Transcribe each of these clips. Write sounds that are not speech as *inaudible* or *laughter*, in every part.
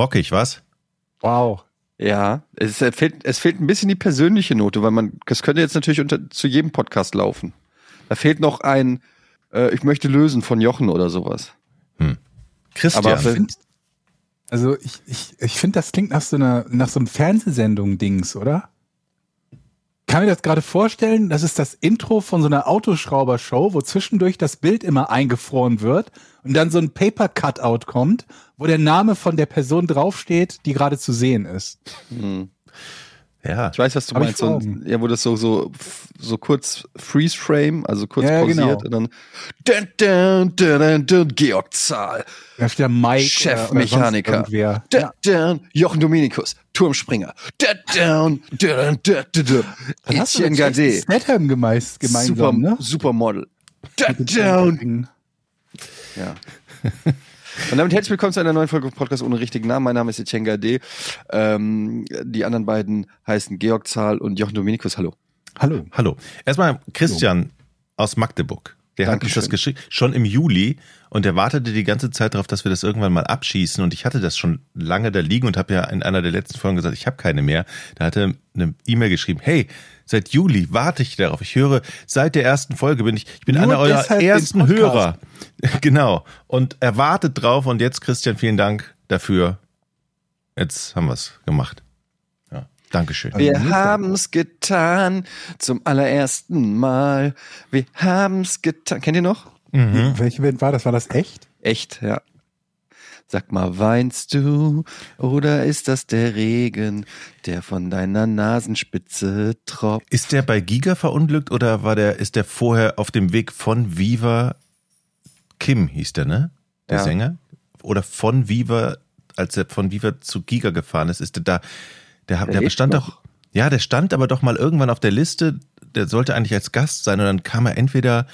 Rockig, was? Wow. Ja, es fehlt, es fehlt ein bisschen die persönliche Note, weil man, das könnte jetzt natürlich unter, zu jedem Podcast laufen. Da fehlt noch ein, äh, ich möchte lösen von Jochen oder sowas. Hm. Christian. Aber find, also ich, ich, ich finde, das klingt nach so einer, nach so einem Fernsehsendung-Dings, oder? Kann mir das gerade vorstellen, das ist das Intro von so einer Autoschrauber-Show, wo zwischendurch das Bild immer eingefroren wird und dann so ein Paper-Cutout kommt, wo der Name von der Person draufsteht, die gerade zu sehen ist. Hm. Ja. Ich weiß, was du Hab meinst. So, ja, wo das so, so, so kurz Freeze Frame, also kurz ja, pausiert genau. und dann dun, dun, dun, dun, Georg Zahl. Steht der Mike. Chefmechaniker. Ja. Dun, Jochen Dominikus, Turmspringer. Dun, dun, dun, dun, dun, dun. Etienne Gade. Statham gemeinsam, Super, ne? Supermodel. Dun, dun. Ja. Und damit herzlich willkommen zu einer neuen Folge Podcast ohne richtigen Namen. Mein Name ist Etienne Gade. Ähm, die anderen beiden heißen Georg Zahl und Jochen Dominikus. Hallo. Hallo. Hallo. Erstmal Christian Hallo. aus Magdeburg. Der Dankeschön. hat uns das geschickt, schon im Juli und der wartete die ganze Zeit darauf, dass wir das irgendwann mal abschießen und ich hatte das schon lange da liegen und habe ja in einer der letzten Folgen gesagt, ich habe keine mehr. Da hatte er eine E-Mail geschrieben, hey, seit Juli warte ich darauf. Ich höre seit der ersten Folge bin ich, ich bin Nur einer eurer ersten Hörer. *laughs* Genau. Und er wartet drauf und jetzt Christian, vielen Dank dafür. Jetzt haben wir es gemacht. Dankeschön. Wir haben's getan zum allerersten Mal. Wir haben's getan. Kennt ihr noch? Mhm. Welche Band war das? War das echt? Echt, ja. Sag mal, weinst du oder ist das der Regen, der von deiner Nasenspitze tropft? Ist der bei Giga verunglückt oder war der, ist der vorher auf dem Weg von Viva Kim hieß der, ne? Der ja. Sänger? Oder von Viva, als er von Viva zu Giga gefahren ist, ist der da, der, der, der stand doch, ja, der stand aber doch mal irgendwann auf der Liste, der sollte eigentlich als Gast sein und dann kam er entweder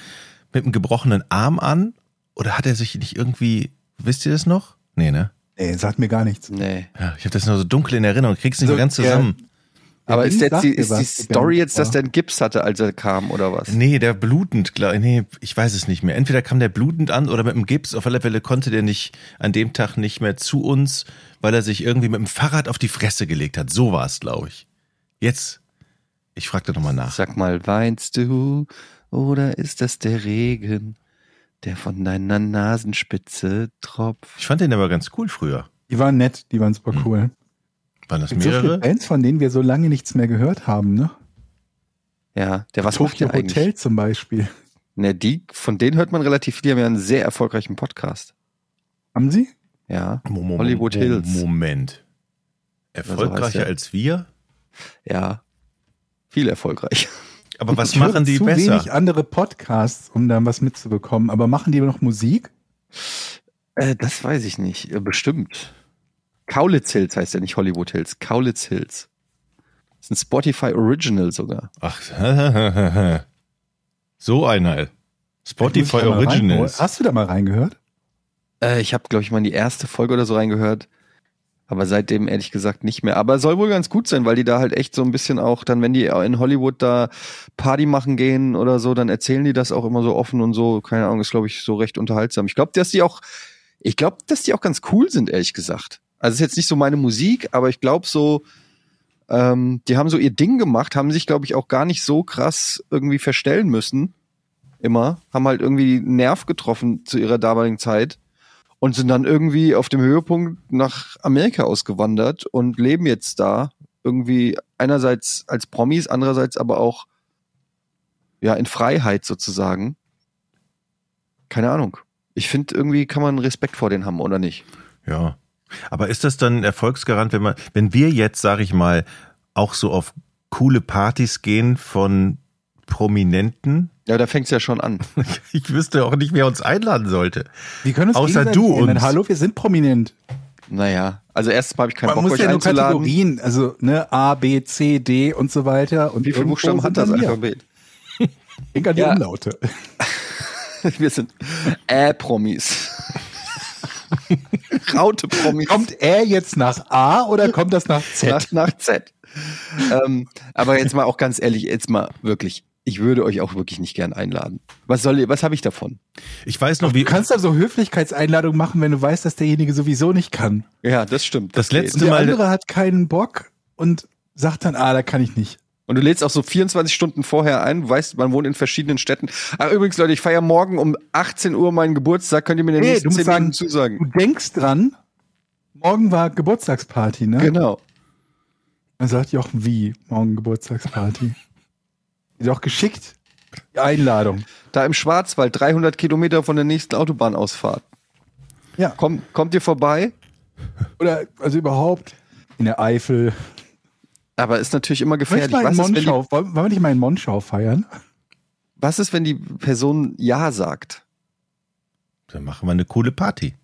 mit einem gebrochenen Arm an oder hat er sich nicht irgendwie, wisst ihr das noch? Nee, ne? Nee, sagt mir gar nichts. Nee. Ja, ich habe das nur so dunkel in Erinnerung, krieg's nicht so, mehr ganz zusammen. Ja. Aber ist, jetzt die, ist die Story jetzt, dass der einen Gips hatte, als er kam, oder was? Nee, der blutend, glaub, nee, ich weiß es nicht mehr. Entweder kam der blutend an oder mit dem Gips. Auf alle Fälle konnte der nicht an dem Tag nicht mehr zu uns, weil er sich irgendwie mit dem Fahrrad auf die Fresse gelegt hat. So war es, glaube ich. Jetzt, ich fragte nochmal nach. Sag mal, weinst du oder ist das der Regen, der von deiner Nasenspitze tropft? Ich fand den aber ganz cool früher. Die waren nett, die waren super hm. cool. Hm. Waren das mehrere? So viele Bands, von denen wir so lange nichts mehr gehört haben, ne? Ja, der was Tokyo macht der Hotel zum Beispiel. Ne, die, von denen hört man relativ viel, die haben ja einen sehr erfolgreichen Podcast. Haben sie? Ja. Moment, Hollywood Hills. Moment. Erfolgreicher so als wir? Ja. Viel erfolgreich. Aber was ich machen die zu besser? wenig andere Podcasts, um da was mitzubekommen. Aber machen die noch Musik? Äh, das weiß ich nicht. Bestimmt. Kaulitz Hills heißt ja nicht Hollywood Hills, Kaulitz Hills. Das ist ein Spotify Original sogar. Ach, *laughs* so einer. Spotify Original. Hast du da mal reingehört? Äh, ich habe, glaube ich, mal in die erste Folge oder so reingehört. Aber seitdem ehrlich gesagt nicht mehr. Aber soll wohl ganz gut sein, weil die da halt echt so ein bisschen auch dann, wenn die in Hollywood da Party machen gehen oder so, dann erzählen die das auch immer so offen und so. Keine Ahnung, ist glaube ich so recht unterhaltsam. Ich glaube, dass die auch, ich glaube, dass die auch ganz cool sind, ehrlich gesagt. Also ist jetzt nicht so meine Musik, aber ich glaube so, ähm, die haben so ihr Ding gemacht, haben sich, glaube ich, auch gar nicht so krass irgendwie verstellen müssen. Immer. Haben halt irgendwie Nerv getroffen zu ihrer damaligen Zeit und sind dann irgendwie auf dem Höhepunkt nach Amerika ausgewandert und leben jetzt da. Irgendwie einerseits als Promis, andererseits aber auch ja in Freiheit sozusagen. Keine Ahnung. Ich finde, irgendwie kann man Respekt vor denen haben, oder nicht? Ja, aber ist das dann ein Erfolgsgarant, wenn man, wenn wir jetzt, sage ich mal, auch so auf coole Partys gehen von Prominenten? Ja, da fängt's ja schon an. *laughs* Ich wüsste auch nicht, wer uns einladen sollte. Wir können uns Außer du uns. Hallo, wir sind prominent. Naja, also erstens habe ich keinen Man Bock, muss euch ja nur Kategorien, also ne, A, B, C, D und so weiter. Und Wie viele Buchstaben hat das Alphabet? *laughs* Denk an die ja. Umlaute. *laughs* wir sind Ä-Promis. Raute Promis. Kommt er jetzt nach A oder kommt das nach Z? Nach, nach Z. ähm, aber jetzt mal auch ganz ehrlich, jetzt mal wirklich. Ich würde euch auch wirklich nicht gern einladen. Was soll, was habe ich davon? Ich weiß noch, wie. Du kannst da so Höflichkeitseinladungen machen, wenn du weißt, dass derjenige sowieso nicht kann. Ja, das stimmt. Das geht. letzte der Mal- andere hat keinen Bock und sagt dann, ah, da kann ich nicht. Und du lädst auch so 24 Stunden vorher ein, du weißt, man wohnt in verschiedenen Städten. Ah, übrigens, Leute, ich feiere morgen um 18 Uhr meinen Geburtstag. Könnt ihr mir in den Nee, nächsten du musst 10 sagen, Minuten zusagen? Du denkst dran, morgen war Geburtstagsparty, ne? Genau. Dann sagt Jochen, wie? Morgen Geburtstagsparty. Doch geschickt. Die Einladung. Da im Schwarzwald, 300 Kilometer von der nächsten Autobahnausfahrt. Ja. Komm, kommt ihr vorbei? Oder, also überhaupt in der Eifel. Aber ist natürlich immer gefährlich. mal in Was ist, wenn die, wollen wir nicht mal in Monschau feiern? was ist, wenn die Person Ja sagt? Dann machen wir eine coole Party.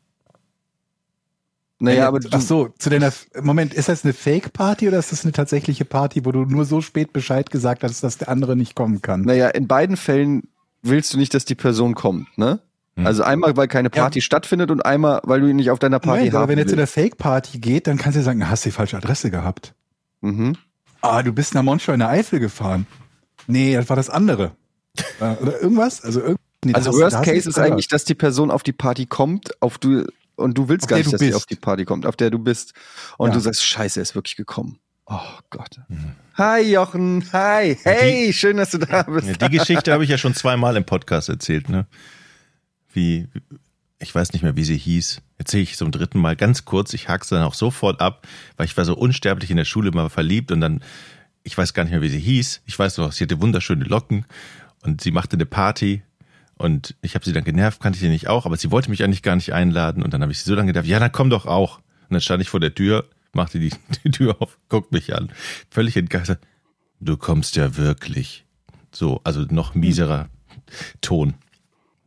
Naja, aber Ach so, zu deiner, Moment, ist das eine Fake-Party oder ist das eine tatsächliche Party, wo du nur so spät Bescheid gesagt hast, dass der andere nicht kommen kann? naja, in beiden Fällen willst du nicht, dass die Person kommt, ne? Hm. Also einmal, weil keine Party stattfindet und einmal, weil du ihn nicht auf deiner Party Moment, aber wenn er zu der willst. Fake-Party geht, dann kannst du sagen, hast du die falsche Adresse gehabt. Mhm. Ah, du bist nach Monschau in der Eifel gefahren. Nee, das war das andere. Äh, Oder irgendwas? Also, irg nee, Also hast- Worst hast Case ist eigentlich, dass die Person auf die Party kommt, auf du und du willst Auf gar nicht, dass sie auf die Party kommt, auf der du bist. Und Ja. du sagst, scheiße, er ist wirklich gekommen. Oh Gott. Mhm. Hi Jochen, hi, hey, schön, dass du da bist. Ja, die Geschichte habe ich ja *laughs* schon zweimal im Podcast erzählt, ne? Wie, ich weiß nicht mehr, wie sie hieß. Erzähle ich zum dritten Mal ganz kurz. Ich hak's dann auch sofort ab, weil ich war so unsterblich in der Schule mal verliebt und dann, ich weiß gar nicht mehr, wie sie hieß. Ich weiß noch, sie hatte wunderschöne Locken und sie machte eine Party und ich habe sie dann genervt, kannte ich sie nicht auch, aber sie wollte mich eigentlich gar nicht einladen und dann habe ich sie so lange gedacht, ja, dann komm doch auch. Und dann stand ich vor der Tür, machte die, *laughs* die Tür auf, guckt mich an, völlig entgeistert. Du kommst ja wirklich. So, also noch mieserer Ton.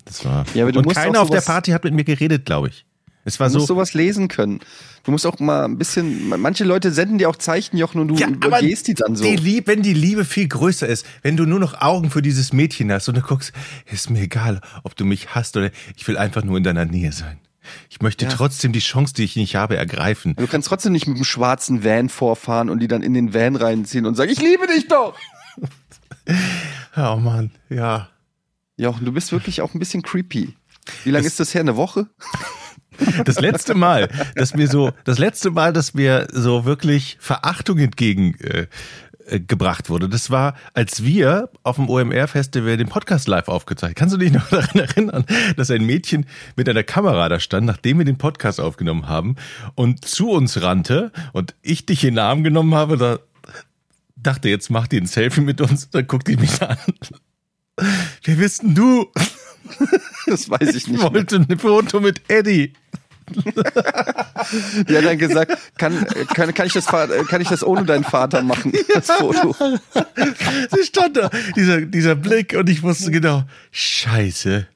Das war. Ja, aber du und musst keiner auf der Party hat mit mir geredet, glaube ich. Es war Du musst so. sowas lesen können. Du musst auch mal ein bisschen, manche Leute senden dir auch Zeichen, Jochen, und du Ja, übergehst die dann so. Die Liebe, wenn die Liebe viel größer ist, wenn du nur noch Augen für dieses Mädchen hast und du guckst, ist mir egal, ob du mich hast oder ich will einfach nur in deiner Nähe sein. Ich möchte Ja. trotzdem die Chance, die ich nicht habe, ergreifen. Du kannst trotzdem nicht mit einem schwarzen Van vorfahren und die dann in den Van reinziehen und sagen, ich liebe dich doch. *laughs* Oh Mann, ja. Jochen, du bist wirklich auch ein bisschen creepy. Wie lange ist das her? Eine Woche? *laughs* Das letzte Mal, dass mir so, das letzte Mal, dass mir so wirklich Verachtung entgegen äh, äh, wurde, das war, als wir auf dem OMR-Festival den Podcast live aufgezeichnet. Kannst du dich noch *laughs* daran erinnern, dass ein Mädchen mit einer Kamera da stand, nachdem wir den Podcast aufgenommen haben und zu uns rannte und ich dich in den Arm genommen habe, da dachte, jetzt macht die ein Selfie mit uns, dann guckt die mich an. Wer bist denn du? *laughs* Das weiß ich Ich nicht. mehr. wollte ein Foto mit Eddie. *laughs* Die hat dann gesagt, kann, kann, kann, ich das, kann ich das ohne deinen Vater machen, *laughs* das Foto? Sie stand da, dieser, dieser Blick und ich wusste genau, scheiße.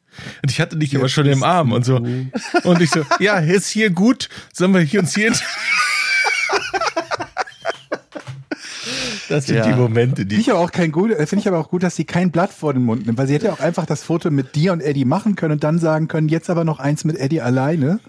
Und ich hatte dich aber schon im Arm und so. Und ich so, ja, ist hier gut. Sollen wir hier uns hier... Das sind Ja. die Momente, Finde die... ich aber auch kein gut, äh, finde ich aber auch gut, dass sie kein Blatt vor den Mund nimmt, weil sie hätte auch einfach das Foto mit dir und Eddie machen können und dann sagen können, jetzt aber noch eins mit Eddie alleine.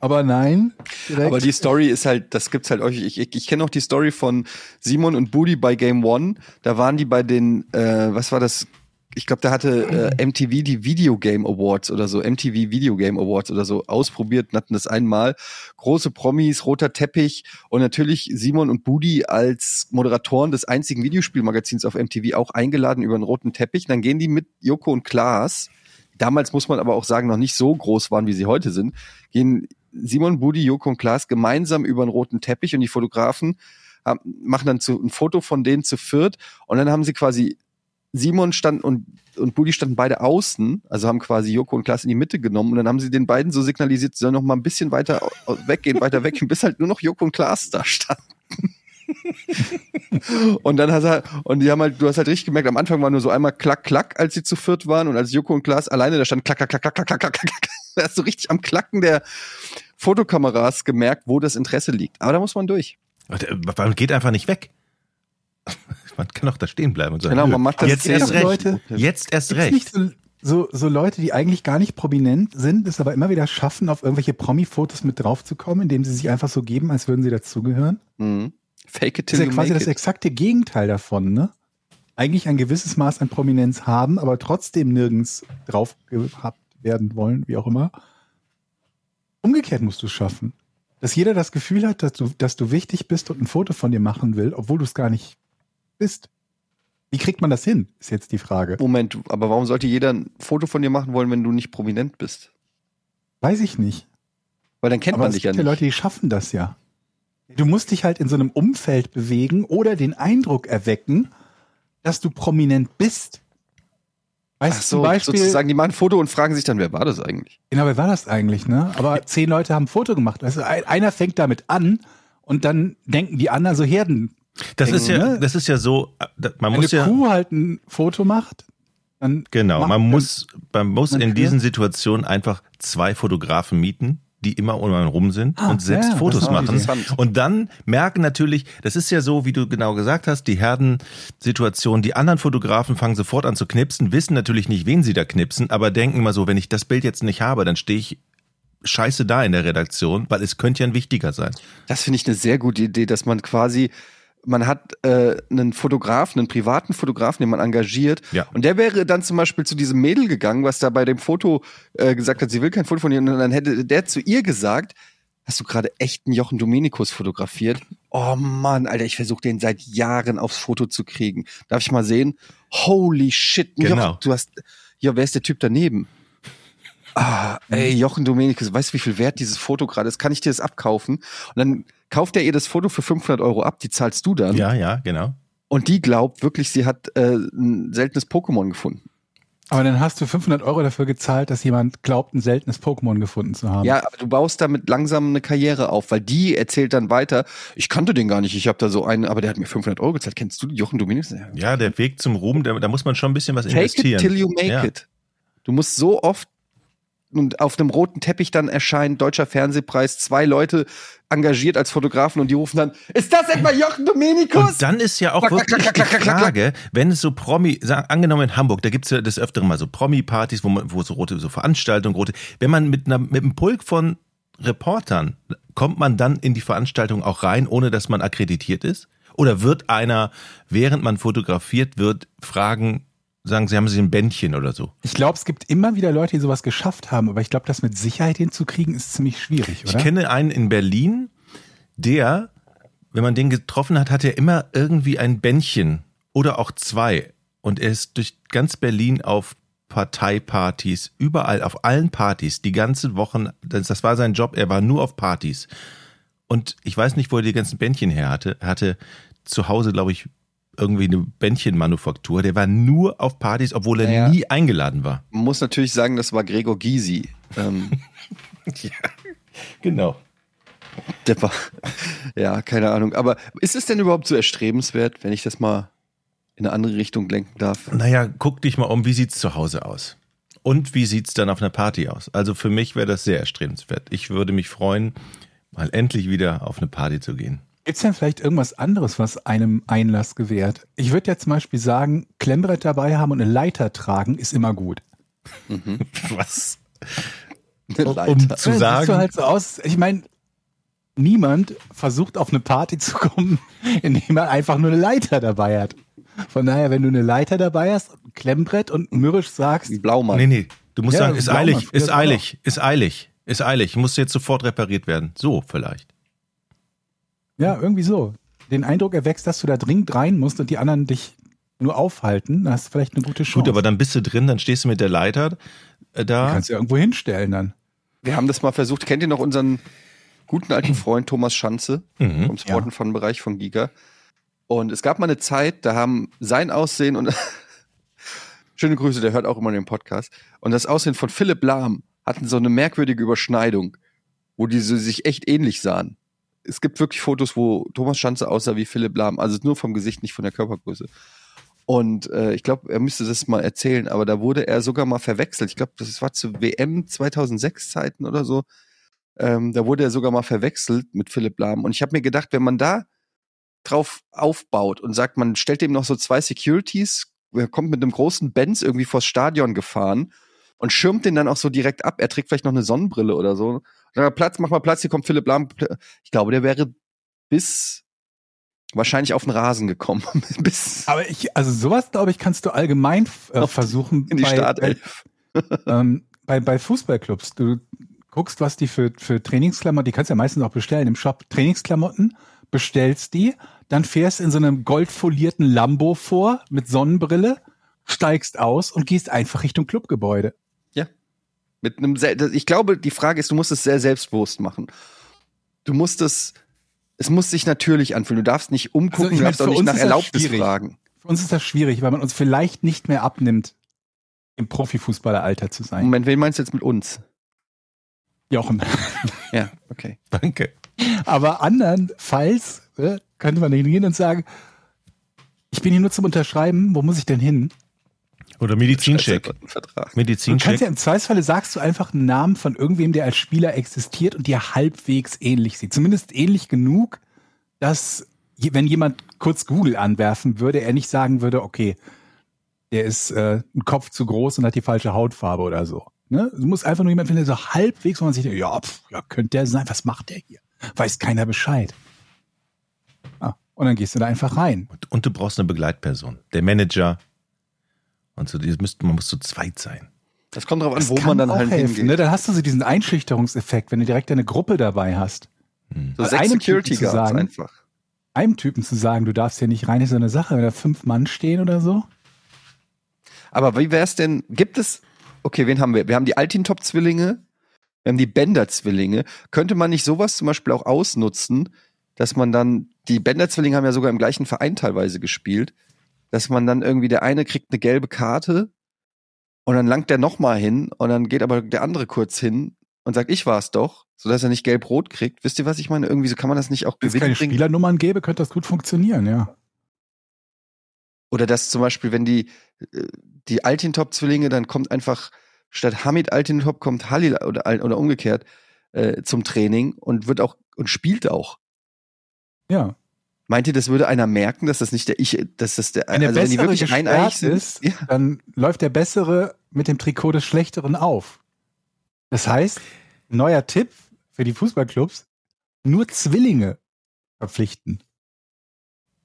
Aber nein, direkt. Aber die Story ist halt, das gibt's halt euch. Ich, ich, ich kenne auch die Story von Simon und Budi bei Game One. Da waren die bei den, äh, was war das? Ich glaube, da hatte äh, MTV die Video Game Awards oder so, MTV Video Game Awards oder so ausprobiert und hatten das einmal. Große Promis, roter Teppich und natürlich Simon und Budi als Moderatoren des einzigen Videospielmagazins auf MTV auch eingeladen über einen roten Teppich. Dann gehen die mit Joko und Klaas. Damals muss man aber auch sagen, noch nicht so groß waren, wie sie heute sind, gehen Simon, Budi, Joko und Klaas gemeinsam über einen roten Teppich und die Fotografen haben, machen dann zu, ein Foto von denen zu viert und dann haben sie quasi Simon stand und, und Budi standen beide außen, also haben quasi Joko und Klaas in die Mitte genommen und dann haben sie den beiden so signalisiert, sie sollen noch mal ein bisschen weiter weggehen, weiter weg, bis halt nur noch Joko und Klaas da standen. *laughs* und dann hast er, und die haben halt, du hast halt richtig gemerkt, am Anfang war nur so einmal klack, klack, als sie zu viert waren und als Joko und Klaas alleine da standen, klack, klack, klack, klack, klack, klack, klack, klack. Da hast du richtig am Klacken der Fotokameras gemerkt, wo das Interesse liegt. Aber da muss man durch. Man geht einfach nicht weg. Man kann auch da stehen bleiben und sagen, Genau, man macht das jetzt erst recht. Leute- Jetzt erst recht. nicht so, so, so Leute, die eigentlich gar nicht prominent sind, es aber immer wieder schaffen, auf irgendwelche Promi-Fotos mit draufzukommen, indem sie sich einfach so geben, als würden sie dazugehören? Mhm. Fake it Das till ist ja you quasi das exakte Gegenteil davon, ne? eigentlich ein gewisses Maß an Prominenz haben, aber trotzdem nirgends drauf gehabt werden wollen, wie auch immer. Umgekehrt musst du es schaffen. Dass jeder das Gefühl hat, dass du, dass du wichtig bist und ein Foto von dir machen will, obwohl du es gar nicht bist. Wie kriegt man das hin, ist jetzt die Frage. Moment, aber warum sollte jeder ein Foto von dir machen wollen, wenn du nicht prominent bist? Weiß ich nicht. Weil dann kennt Aber man es dich ja gibt ja nicht. Leute, die schaffen das ja. Du musst dich halt in so einem Umfeld bewegen oder den Eindruck erwecken, dass du prominent bist. Weißt Ach du, so, zum Beispiel, sozusagen, die machen ein Foto und fragen sich dann, wer war das eigentlich? genau, wer war das eigentlich, ne? Aber zehn Leute haben ein Foto gemacht. Ein- einer fängt damit an und dann denken die anderen so Herden. Das ist ja, ne? das ist ja so, äh, man Wenn eine muss ja, Kuh halt ein Foto macht, dann genau, man muss, man muss in diesen Situationen einfach zwei Fotografen mieten, die immer um einen rum sind Ah, und selbst ja, Fotos machen. Und dann merken natürlich, das ist ja so, wie du genau gesagt hast, die Herdensituation, die anderen Fotografen fangen sofort an zu knipsen, wissen natürlich nicht, wen sie da knipsen, aber denken immer so, wenn ich das Bild jetzt nicht habe, dann stehe ich scheiße da in der Redaktion, weil es könnte ja ein wichtiger sein. Das finde ich eine sehr gute Idee, dass man quasi, man hat äh, einen Fotografen, einen privaten Fotografen, den man engagiert. Ja. Und der wäre dann zum Beispiel zu diesem Mädel gegangen, was da bei dem Foto äh, gesagt hat, sie will kein Foto von ihr. Und dann hätte der zu ihr gesagt, hast du gerade echten Jochen Dominikus fotografiert? Oh Mann, Alter, ich versuche den seit Jahren aufs Foto zu kriegen. Darf ich mal sehen? Holy shit, Genau. Jochen, du hast, ja, wer ist der Typ daneben? Ah, ey, Jochen Dominikus, weißt du, wie viel wert dieses Foto gerade ist? Kann ich dir das abkaufen? Und dann kauft er ihr das Foto für 500 Euro ab, die zahlst du dann. Ja, ja, genau. Und die glaubt wirklich, sie hat äh, ein seltenes Pokémon gefunden. Aber dann hast du 500 Euro dafür gezahlt, dass jemand glaubt, ein seltenes Pokémon gefunden zu haben. Ja, aber du baust damit langsam eine Karriere auf, weil die erzählt dann weiter, ich kannte den gar nicht, ich habe da so einen, aber der hat mir 500 Euro gezahlt. Kennst du Jochen Dominikus? Ja. Der Weg zum Ruhm, da, da muss man schon ein bisschen was Take investieren. it till you make ja. it. Du musst so oft und auf dem roten Teppich dann erscheint Deutscher Fernsehpreis, zwei Leute engagiert als Fotografen und die rufen dann, ist das etwa Jochen Dominikus? Und dann ist ja auch Klack, wirklich klack, die klack, klack, Frage, wenn es so Promi, sagen, angenommen in Hamburg, da gibt's ja des Öfteren mal so Promi-Partys, wo, man, wo so rote so Veranstaltungen, rote, wenn man mit, einer, mit einem Pulk von Reportern, kommt man dann in die Veranstaltung auch rein, ohne dass man akkreditiert ist? Oder wird einer, während man fotografiert wird, fragen, sagen, sie haben sie ein Bändchen oder so? Ich glaube, es gibt immer wieder Leute, die sowas geschafft haben, aber ich glaube, das mit Sicherheit hinzukriegen, ist ziemlich schwierig, oder? Ich kenne einen in Berlin, der, wenn man den getroffen hat, hat er immer irgendwie ein Bändchen oder auch zwei. Und er ist durch ganz Berlin auf Parteipartys, überall, auf allen Partys, die ganze Wochen, das, das war sein Job, er war nur auf Partys. Und ich weiß nicht, wo er die ganzen Bändchen her hatte. Er hatte zu Hause, glaube ich, irgendwie eine Bändchenmanufaktur. Der war nur auf Partys, obwohl er Naja. nie eingeladen war. Man muss natürlich sagen, das war Gregor Gysi. Ähm, *laughs* Genau. der war, ja, keine Ahnung. Aber ist es denn überhaupt so erstrebenswert, wenn ich das mal in eine andere Richtung lenken darf? Naja, guck dich mal um, wie sieht's zu Hause aus? Und wie sieht's dann auf einer Party aus? Also für mich wäre das sehr erstrebenswert. Ich würde mich freuen, mal endlich wieder auf eine Party zu gehen. Gibt es denn vielleicht irgendwas anderes, was einem Einlass gewährt? Ich würde ja zum Beispiel sagen, Klemmbrett dabei haben und eine Leiter tragen ist immer gut. *laughs* Was? Eine Um Leiter. zu Ja, sagen, Siehst du halt so aus. Ich meine, niemand versucht auf eine Party zu kommen, *laughs* indem er einfach nur eine Leiter dabei hat. Von daher, wenn du eine Leiter dabei hast, ein Klemmbrett und mürrisch sagst, Blaumann. nee, nee, du musst Ja, sagen, ist Blaumann, eilig, früher ist eilig, ist eilig, ist eilig, muss jetzt sofort repariert werden. So vielleicht. Ja, irgendwie so, den Eindruck erwächst, dass du da dringend rein musst und die anderen dich nur aufhalten, dann hast du vielleicht eine gute Chance. Gut, aber dann bist du drin, dann stehst du mit der Leiter äh, Du da. kannst du ja irgendwo hinstellen dann. Wir haben das mal versucht. Kennt ihr noch unseren guten alten Freund Thomas Schanze Mhm. vom Sport und Fun Bereich von Giga? Und es gab mal eine Zeit, da haben sein Aussehen und *laughs* schöne Grüße, der hört auch immer den Podcast. Und das Aussehen von Philipp Lahm hatten so eine merkwürdige Überschneidung, wo die so sich echt ähnlich sahen. Es gibt wirklich Fotos, wo Thomas Schanze aussah wie Philipp Lahm, also nur vom Gesicht, nicht von der Körpergröße. Und äh, ich glaube, er müsste das mal erzählen, aber da wurde er sogar mal verwechselt. Ich glaube, das war zu WM 2006 Zeiten oder so. Ähm, da wurde er sogar mal verwechselt mit Philipp Lahm. Und ich habe mir gedacht, wenn man da drauf aufbaut und sagt, man stellt ihm noch so zwei Securities, er kommt mit einem großen Benz irgendwie vors Stadion gefahren und schirmt den dann auch so direkt ab. Er trägt vielleicht noch eine Sonnenbrille oder so. Platz, mach mal Platz, hier kommt Philipp Lahm. Ich glaube, der wäre bis wahrscheinlich auf den Rasen gekommen. *laughs* Bis Aber ich, also sowas, glaube ich, kannst du allgemein äh, versuchen in die Startelf. ähm, bei, bei Fußballclubs. Du guckst, was die für, für Trainingsklamotten, die kannst du ja meistens auch bestellen im Shop, Trainingsklamotten, bestellst die, dann fährst in so einem goldfolierten Lambo vor mit Sonnenbrille, steigst aus und gehst einfach Richtung Clubgebäude. Mit einem, ich glaube, die Frage ist, du musst es sehr selbstbewusst machen. Du musst es, es muss sich natürlich anfühlen. Du darfst nicht umgucken, Also ich du darfst auch nicht nach Erlaubnis fragen. Für uns ist das schwierig, weil man uns vielleicht nicht mehr abnimmt, im Profifußballeralter zu sein. Moment, wen meinst du jetzt mit uns? Jochen. *laughs* Ja, okay. Danke. Aber andernfalls äh, könnte man hingehen und sagen, ich bin hier nur zum Unterschreiben, wo muss ich denn hin? Oder Medizincheck. Vertrag. Du kannst Medizincheck. ja im Zweifelsfalle sagst du einfach einen Namen von irgendwem, der als Spieler existiert und dir halbwegs ähnlich sieht. Zumindest ähnlich genug, dass wenn jemand kurz Google anwerfen würde, er nicht sagen würde, okay, der ist äh, ein Kopf zu groß und hat die falsche Hautfarbe oder so. Ne? Du musst einfach nur jemand finden, der so halbwegs, wo man sich denkt, ja, pf, ja, könnte der sein, was macht der hier? Weiß keiner Bescheid. Ah, und dann gehst du da einfach rein. Und, und du brauchst eine Begleitperson. Der Manager. Und so, die müssten, man muss zu zweit sein. Das kommt drauf an, Das wo man dann halt helfen, hingeht. Ne? Dann hast du so diesen Einschüchterungseffekt, wenn du direkt eine Gruppe dabei hast. So Bei sechs einem Security Typen zu Guards sagen, einfach. Einem Typen zu sagen, du darfst hier nicht rein, ist so eine Sache, wenn da fünf Mann stehen oder so. Aber wie wär's denn, gibt es, okay, wen haben wir? Wir haben die Altintop-Zwillinge, wir haben die Bender-Zwillinge. Könnte man nicht sowas zum Beispiel auch ausnutzen, dass man dann, die Bender-Zwillinge haben ja sogar im gleichen Verein teilweise gespielt, dass man dann irgendwie, der eine kriegt eine gelbe Karte und dann langt der nochmal hin und dann geht aber der andere kurz hin und sagt, ich war's doch, sodass er nicht gelb-rot kriegt. Wisst ihr, was ich meine? Irgendwie so kann man das nicht auch Wenn es keine gewinnen bringen. Spielernummern gäbe, könnte das gut funktionieren, ja. Oder dass zum Beispiel, wenn die, äh, die Altintop-Zwillinge, dann kommt einfach statt Hamid Altintop kommt Halil oder, oder umgekehrt äh, zum Training und wird auch und spielt auch. Ja. Meint ihr, das würde einer merken, dass das nicht der ich, dass das der, Wenn der also wenn die wirklich gesperrt sind? ist, Ja. dann läuft der Bessere mit dem Trikot des Schlechteren auf. Das heißt, neuer Tipp für die Fußballclubs, nur Zwillinge verpflichten.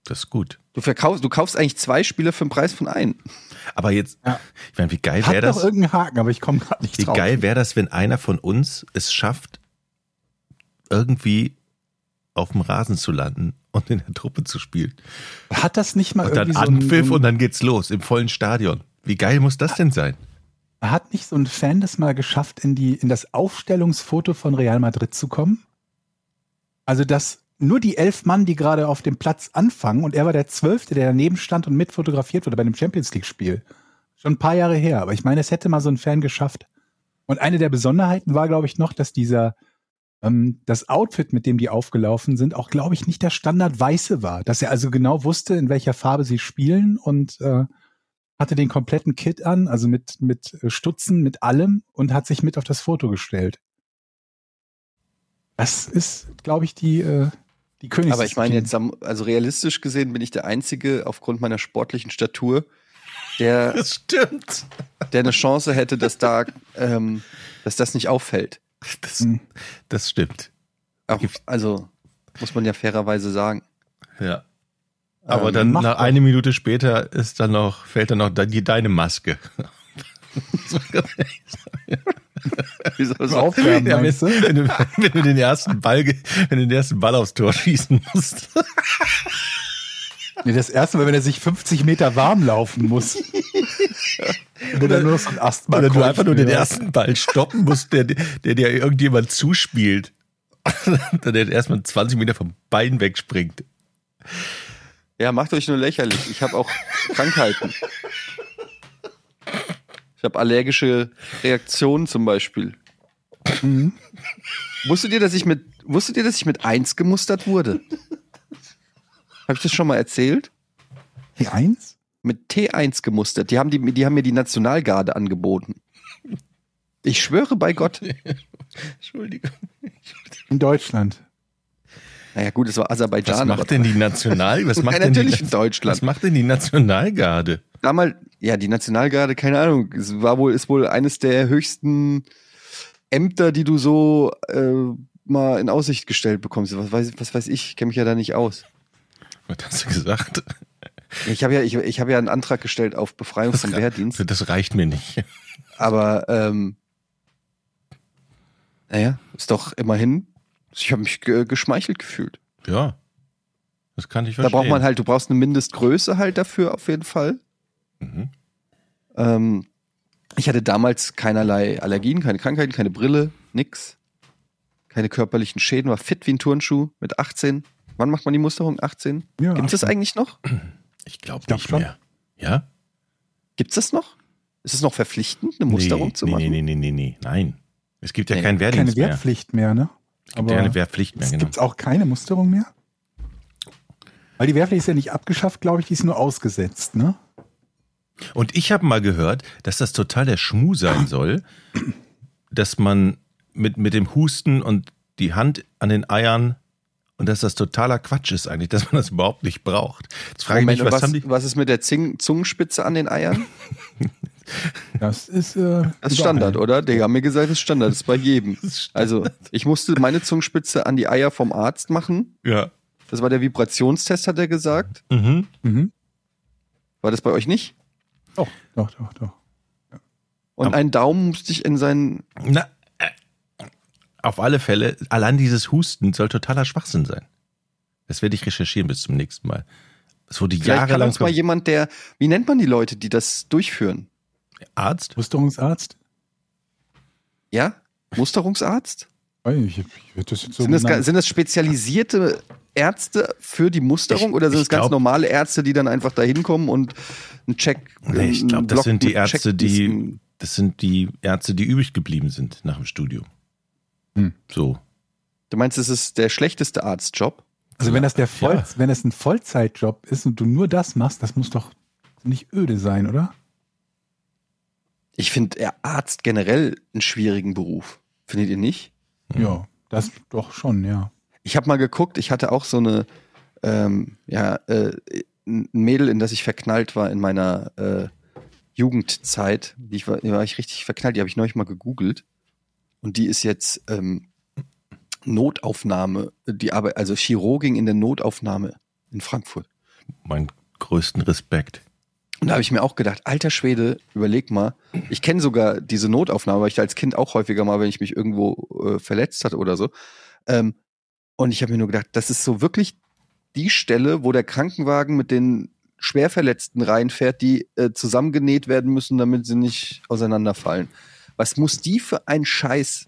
Das ist gut. Du verkaufst, du kaufst eigentlich zwei Spieler für den Preis von einem. Aber jetzt, Ja. ich meine, wie geil Hat wäre doch das? irgendeinen Haken, aber ich komme gerade nicht Wie drauf. geil wäre das, wenn einer von uns es schafft, irgendwie auf dem Rasen zu landen und in der Truppe zu spielen. Hat das nicht mal Und dann irgendwie so ein, Anpfiff so und dann geht's los im vollen Stadion. Wie geil muss das denn sein? hat nicht so ein Fan das mal geschafft, in die in das Aufstellungsfoto von Real Madrid zu kommen? Also dass nur die elf Mann, die gerade auf dem Platz anfangen, und er war der Zwölfte, der daneben stand und mit fotografiert wurde bei einem Champions League-Spiel. Schon ein paar Jahre her, aber ich meine, es hätte mal so ein Fan geschafft. Und eine der Besonderheiten war, glaube ich, noch, dass dieser ähm, das Outfit, mit dem die aufgelaufen sind, auch, glaube ich, nicht der Standard Weiße war. Dass er also genau wusste, in welcher Farbe sie spielen und äh, hatte den kompletten Kit an, also mit, mit äh, Stutzen, mit allem und hat sich mit auf das Foto gestellt. Das ist, glaube ich, die, äh, die Königs. Aber ich meine jetzt, am- also realistisch gesehen bin ich der Einzige aufgrund meiner sportlichen Statur, der, *laughs* Das stimmt. der eine Chance hätte, dass da, ähm, dass das nicht auffällt. *laughs* Das, Hm. das stimmt. Auch, also muss man ja fairerweise sagen. Ja. Aber Ähm, dann nach doch. eine Minute später ist dann noch, fällt dann noch die, deine Maske. *laughs* Wieso so? Aufwärmen, Ja, wenn, wenn, du, *laughs* wenn du den ersten Ball, wenn du den ersten Ball aufs Tor schießen musst. Nee, das erste Mal, wenn er sich 50 Meter warm laufen muss. Wenn er nur so ein Asthma Oder du einfach nur den ersten Ball stoppen musst, der, der dir irgendjemand zuspielt. *laughs* Dann der erstmal 20 Meter vom Bein wegspringt. Ja, macht euch nur lächerlich. Ich habe auch Krankheiten. Ich habe allergische Reaktionen zum Beispiel. Mhm. Wusstet ihr, dass ich mit, wusstet ihr, dass ich mit eins gemustert wurde? Habe ich das schon mal erzählt? Die Eins? Mit T1 gemustert. Die haben, die, die haben mir die Nationalgarde angeboten. Ich schwöre bei Gott. *laughs* Entschuldigung. In Deutschland. Naja, gut, es war Was Aserbaidschan. macht denn die National, was *laughs* macht Ja, denn die, natürlich in Deutschland. was macht denn die Nationalgarde? damals, ja, die Nationalgarde, keine Ahnung, es war wohl, ist wohl eines der höchsten Ämter, die du so äh, mal in Aussicht gestellt bekommst. Was weiß, was weiß ich, kenne mich ja da nicht aus. Was hast du gesagt? Ich habe ja, ich, ich habe ja einen Antrag gestellt auf Befreiung vom Wehrdienst, Das reicht mir nicht. aber ähm, naja, ist doch immerhin. Ich habe mich ge geschmeichelt gefühlt. Ja. Das kann ich Da verstehen. braucht man halt, du brauchst eine Mindestgröße halt dafür auf jeden Fall. Mhm. Ähm, ich hatte damals keinerlei Allergien, keine Krankheiten, keine Brille, nix. Keine körperlichen Schäden, war fit wie ein Turnschuh mit 18. Wann macht man die Musterung? 18? Ja, Gibt es das 18. eigentlich noch? Ich glaube glaub nicht schon. mehr. Ja? Gibt es das noch? Ist es noch verpflichtend, eine Musterung nee, zu machen? Nee, nee, nee, nee, nee. Nein. Es gibt ja Nee, keinen Keine Wehrdienst mehr. Wehrpflicht mehr, ne? Es gibt ja keine Wehrpflicht mehr, es genau. gibt auch keine Musterung mehr. Weil die Wehrpflicht ist ja nicht abgeschafft, glaube ich, die ist nur ausgesetzt, ne? Und ich habe mal gehört, dass das total der Schmuh sein *clears throat* soll, dass man mit, mit dem Husten und die Hand an den Eiern und dass das totaler Quatsch ist eigentlich, dass man das überhaupt nicht braucht. Jetzt frage Moment, ich mich, was, was, haben die? was ist mit der Zing Zungenspitze an den Eiern? *laughs* Das ist äh, Das ist überall. Standard, oder? Die haben mir gesagt, das ist Standard, das ist bei jedem. *laughs* Also, ich musste meine Zungenspitze an die Eier vom Arzt machen. Ja. Das war der Vibrationstest, hat er gesagt. Mhm. Mhm. War das bei euch nicht? Doch, doch, doch, doch. Und Aber- einen Daumen musste ich in seinen. Na, auf alle Fälle, allein dieses Husten soll totaler Schwachsinn sein. Das werde ich recherchieren bis zum nächsten Mal. Es wurde Vielleicht kann jahrelang uns mal jemand, der. Wie nennt man die Leute, die das durchführen? Arzt. Musterungsarzt? Ja? Musterungsarzt? Ich, ich würde das jetzt so Sind das, sind das spezialisierte Ärzte für die Musterung Ich- oder sind ich es ganz glaub- normale Ärzte, die dann einfach da hinkommen und einen Check. Nee, ich glaube, das sind die Ärzte, die, das sind die Ärzte, die übrig geblieben sind nach dem Studium. Hm. So. Du meinst, es ist der schlechteste Arztjob? Also wenn das der Voll, Ja. wenn es ein Vollzeitjob ist und du nur das machst, das muss doch nicht öde sein, oder? Ich finde Arzt generell einen schwierigen Beruf. Findet ihr nicht? Ja, das doch schon, ja. Ich habe mal geguckt, ich hatte auch so eine, ähm, ja, äh, ein Mädel, in das ich verknallt war in meiner äh, Jugendzeit. Die ich war, die war ich richtig verknallt, die habe ich neulich mal gegoogelt. Und die ist jetzt ähm, Notaufnahme, die Arbeit, also Chirurgin in der Notaufnahme in Frankfurt. Mein größten Respekt. Und da habe ich mir auch gedacht, alter Schwede, überleg mal. Ich kenne sogar diese Notaufnahme, weil ich da als Kind auch häufiger mal, wenn ich mich irgendwo äh, verletzt hatte oder so. Ähm, und ich habe mir nur gedacht, das ist so wirklich die Stelle, wo der Krankenwagen mit den Schwerverletzten reinfährt, die äh, zusammengenäht werden müssen, damit sie nicht auseinanderfallen. Was muss die für ein Scheiß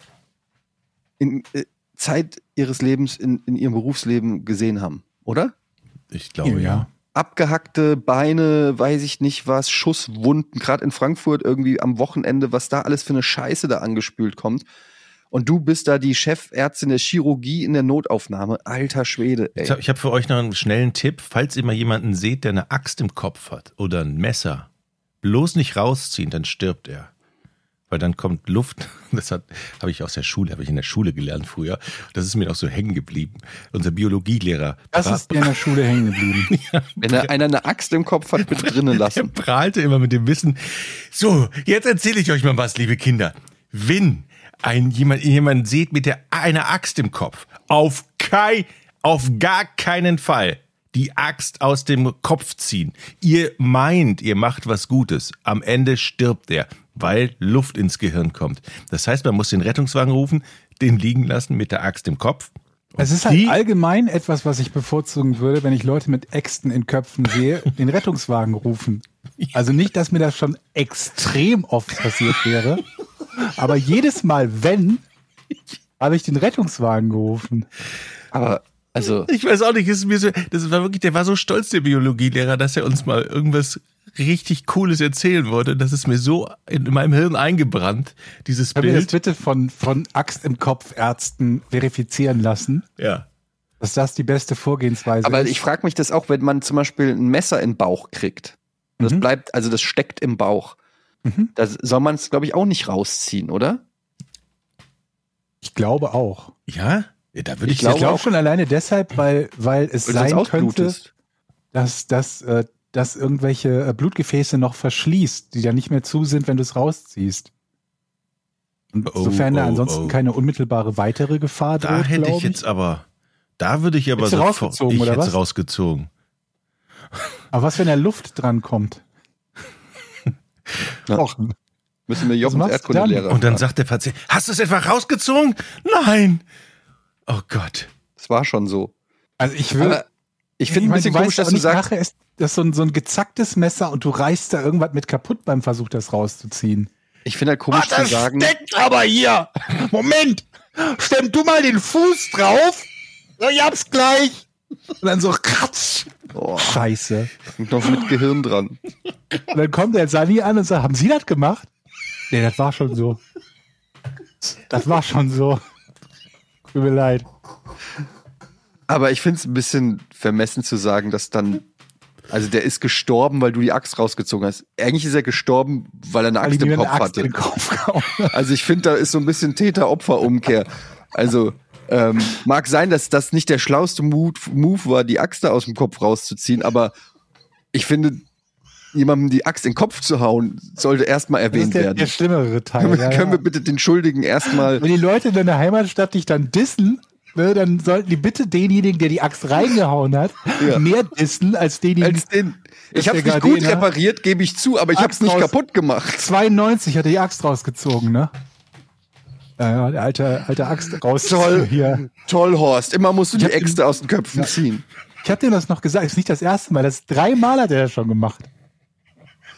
in äh, Zeit ihres Lebens, in, in ihrem Berufsleben gesehen haben, oder? Ich glaube, ja. abgehackte Beine, weiß ich nicht was, Schusswunden, gerade in Frankfurt irgendwie am Wochenende, was da alles für eine Scheiße da angespült kommt. Und du bist da die Chefärztin der Chirurgie in der Notaufnahme. Alter Schwede, ey. Ich habe hab für euch noch einen schnellen Tipp. Falls ihr mal jemanden seht, der eine Axt im Kopf hat oder ein Messer, bloß nicht rausziehen, dann stirbt er. Weil dann kommt Luft. *laughs* Das hat habe ich aus der Schule, habe ich in der Schule gelernt früher. Das ist mir noch so hängen geblieben. Unser Biologielehrer. Das ist dir in der Schule hängen geblieben. *laughs* Wenn da einer eine Axt im Kopf hat, bitte drinnen *laughs* Er lassen. prahlte immer mit dem Wissen. So, jetzt erzähle ich euch mal was, liebe Kinder. Wenn ein jemand jemand seht mit der einer Axt im Kopf, auf kei, auf gar keinen Fall die Axt aus dem Kopf ziehen. Ihr meint, ihr macht was Gutes. Am Ende stirbt er, weil Luft ins Gehirn kommt. Das heißt, man muss den Rettungswagen rufen, den liegen lassen mit der Axt im Kopf. Es ist halt die- allgemein etwas, was ich bevorzugen würde, wenn ich Leute mit Äxten in Köpfen sehe, den Rettungswagen rufen. Also nicht, dass mir das schon extrem oft passiert wäre, aber jedes Mal, wenn, habe ich den Rettungswagen gerufen. Aber, also, Ich weiß auch nicht, ist mir so, das war wirklich, der war so stolz, der Biologielehrer, dass er uns mal irgendwas richtig Cooles erzählen wollte. Das ist mir so in meinem Hirn eingebrannt, dieses Können wir das Bild. bitte von, von Axt im Kopf Ärzten verifizieren lassen, Ja. dass das die beste Vorgehensweise aber ist? ich frage mich das auch, wenn man zum Beispiel ein Messer in den Bauch kriegt. Und das Mhm. bleibt, also das steckt im Bauch. Mhm. Da soll man es, glaube ich, auch nicht rausziehen, oder? ich glaube auch. Ja? ja da würde Ich ich, glaube Ich glaube auch. schon alleine deshalb, weil, weil es sein könnte, dass, dass, äh, dass irgendwelche äh, Blutgefäße noch verschließt, die ja nicht mehr zu sind, wenn du es rausziehst. Und Oh, sofern da oh, ansonsten oh. keine unmittelbare weitere Gefahr da droht, hätte glaub ich jetzt aber, da würde ich aber du sofort, rausgezogen, ich oder hätte was? rausgezogen. Aber was, wenn da Luft dran kommt? Ja. Och, Müssen wir Jochens Erdkundelehrer Und dann sagt der Patient, hast du es etwa rausgezogen? Nein. Oh Gott. Das war schon so. also ich will. Aber ich finde ein bisschen komisch, dass du sagst, ist das so ein, so ein gezacktes Messer und du reißt da irgendwas mit kaputt beim Versuch, das rauszuziehen. ich finde halt komisch zu sagen, steckt aber hier. Moment. Stemm du mal den Fuß drauf. Ich hab's gleich. Und dann so kratsch. oh, Scheiße. noch mit Gehirn dran. Und dann kommt der Sani an und sagt, haben Sie das gemacht? Nee, das war schon so. Das war schon so. Tut mir leid. Aber ich finde es ein bisschen vermessen zu sagen, dass dann, also der ist gestorben, weil du die Axt rausgezogen hast. Eigentlich ist er gestorben, weil er eine Axt im Kopf Axt hatte. den Kopf gehauen hat. Also ich finde, da ist so ein bisschen Täter-Opfer-Umkehr. Also ähm, mag sein, dass das nicht der schlauste Move, Move war, die Axt da aus dem Kopf rauszuziehen, aber ich finde, jemandem die Axt in den Kopf zu hauen, sollte erstmal Das ist erwähnt der, werden. der schlimmere Teil. können wir, ja, können ja. wir bitte den Schuldigen erstmal. Wenn die Leute in deiner Heimatstadt dich dann dissen, ne, dann sollten die bitte denjenigen, der die Axt reingehauen hat, *laughs* Ja. mehr dissen als denjenigen. Als den, ich habe nicht gut repariert, gebe ich zu, aber ich habe es nicht kaputt gemacht. 92 hat er die Axt rausgezogen, ne? Ja, ja, der alte, alte Axt raus. Toll. Hier. Toll, Horst. Immer musst du die Äxte aus den Köpfen Ja. ziehen. Ich hab dir das noch gesagt, ist nicht das erste Mal. Das dreimal hat er das schon gemacht.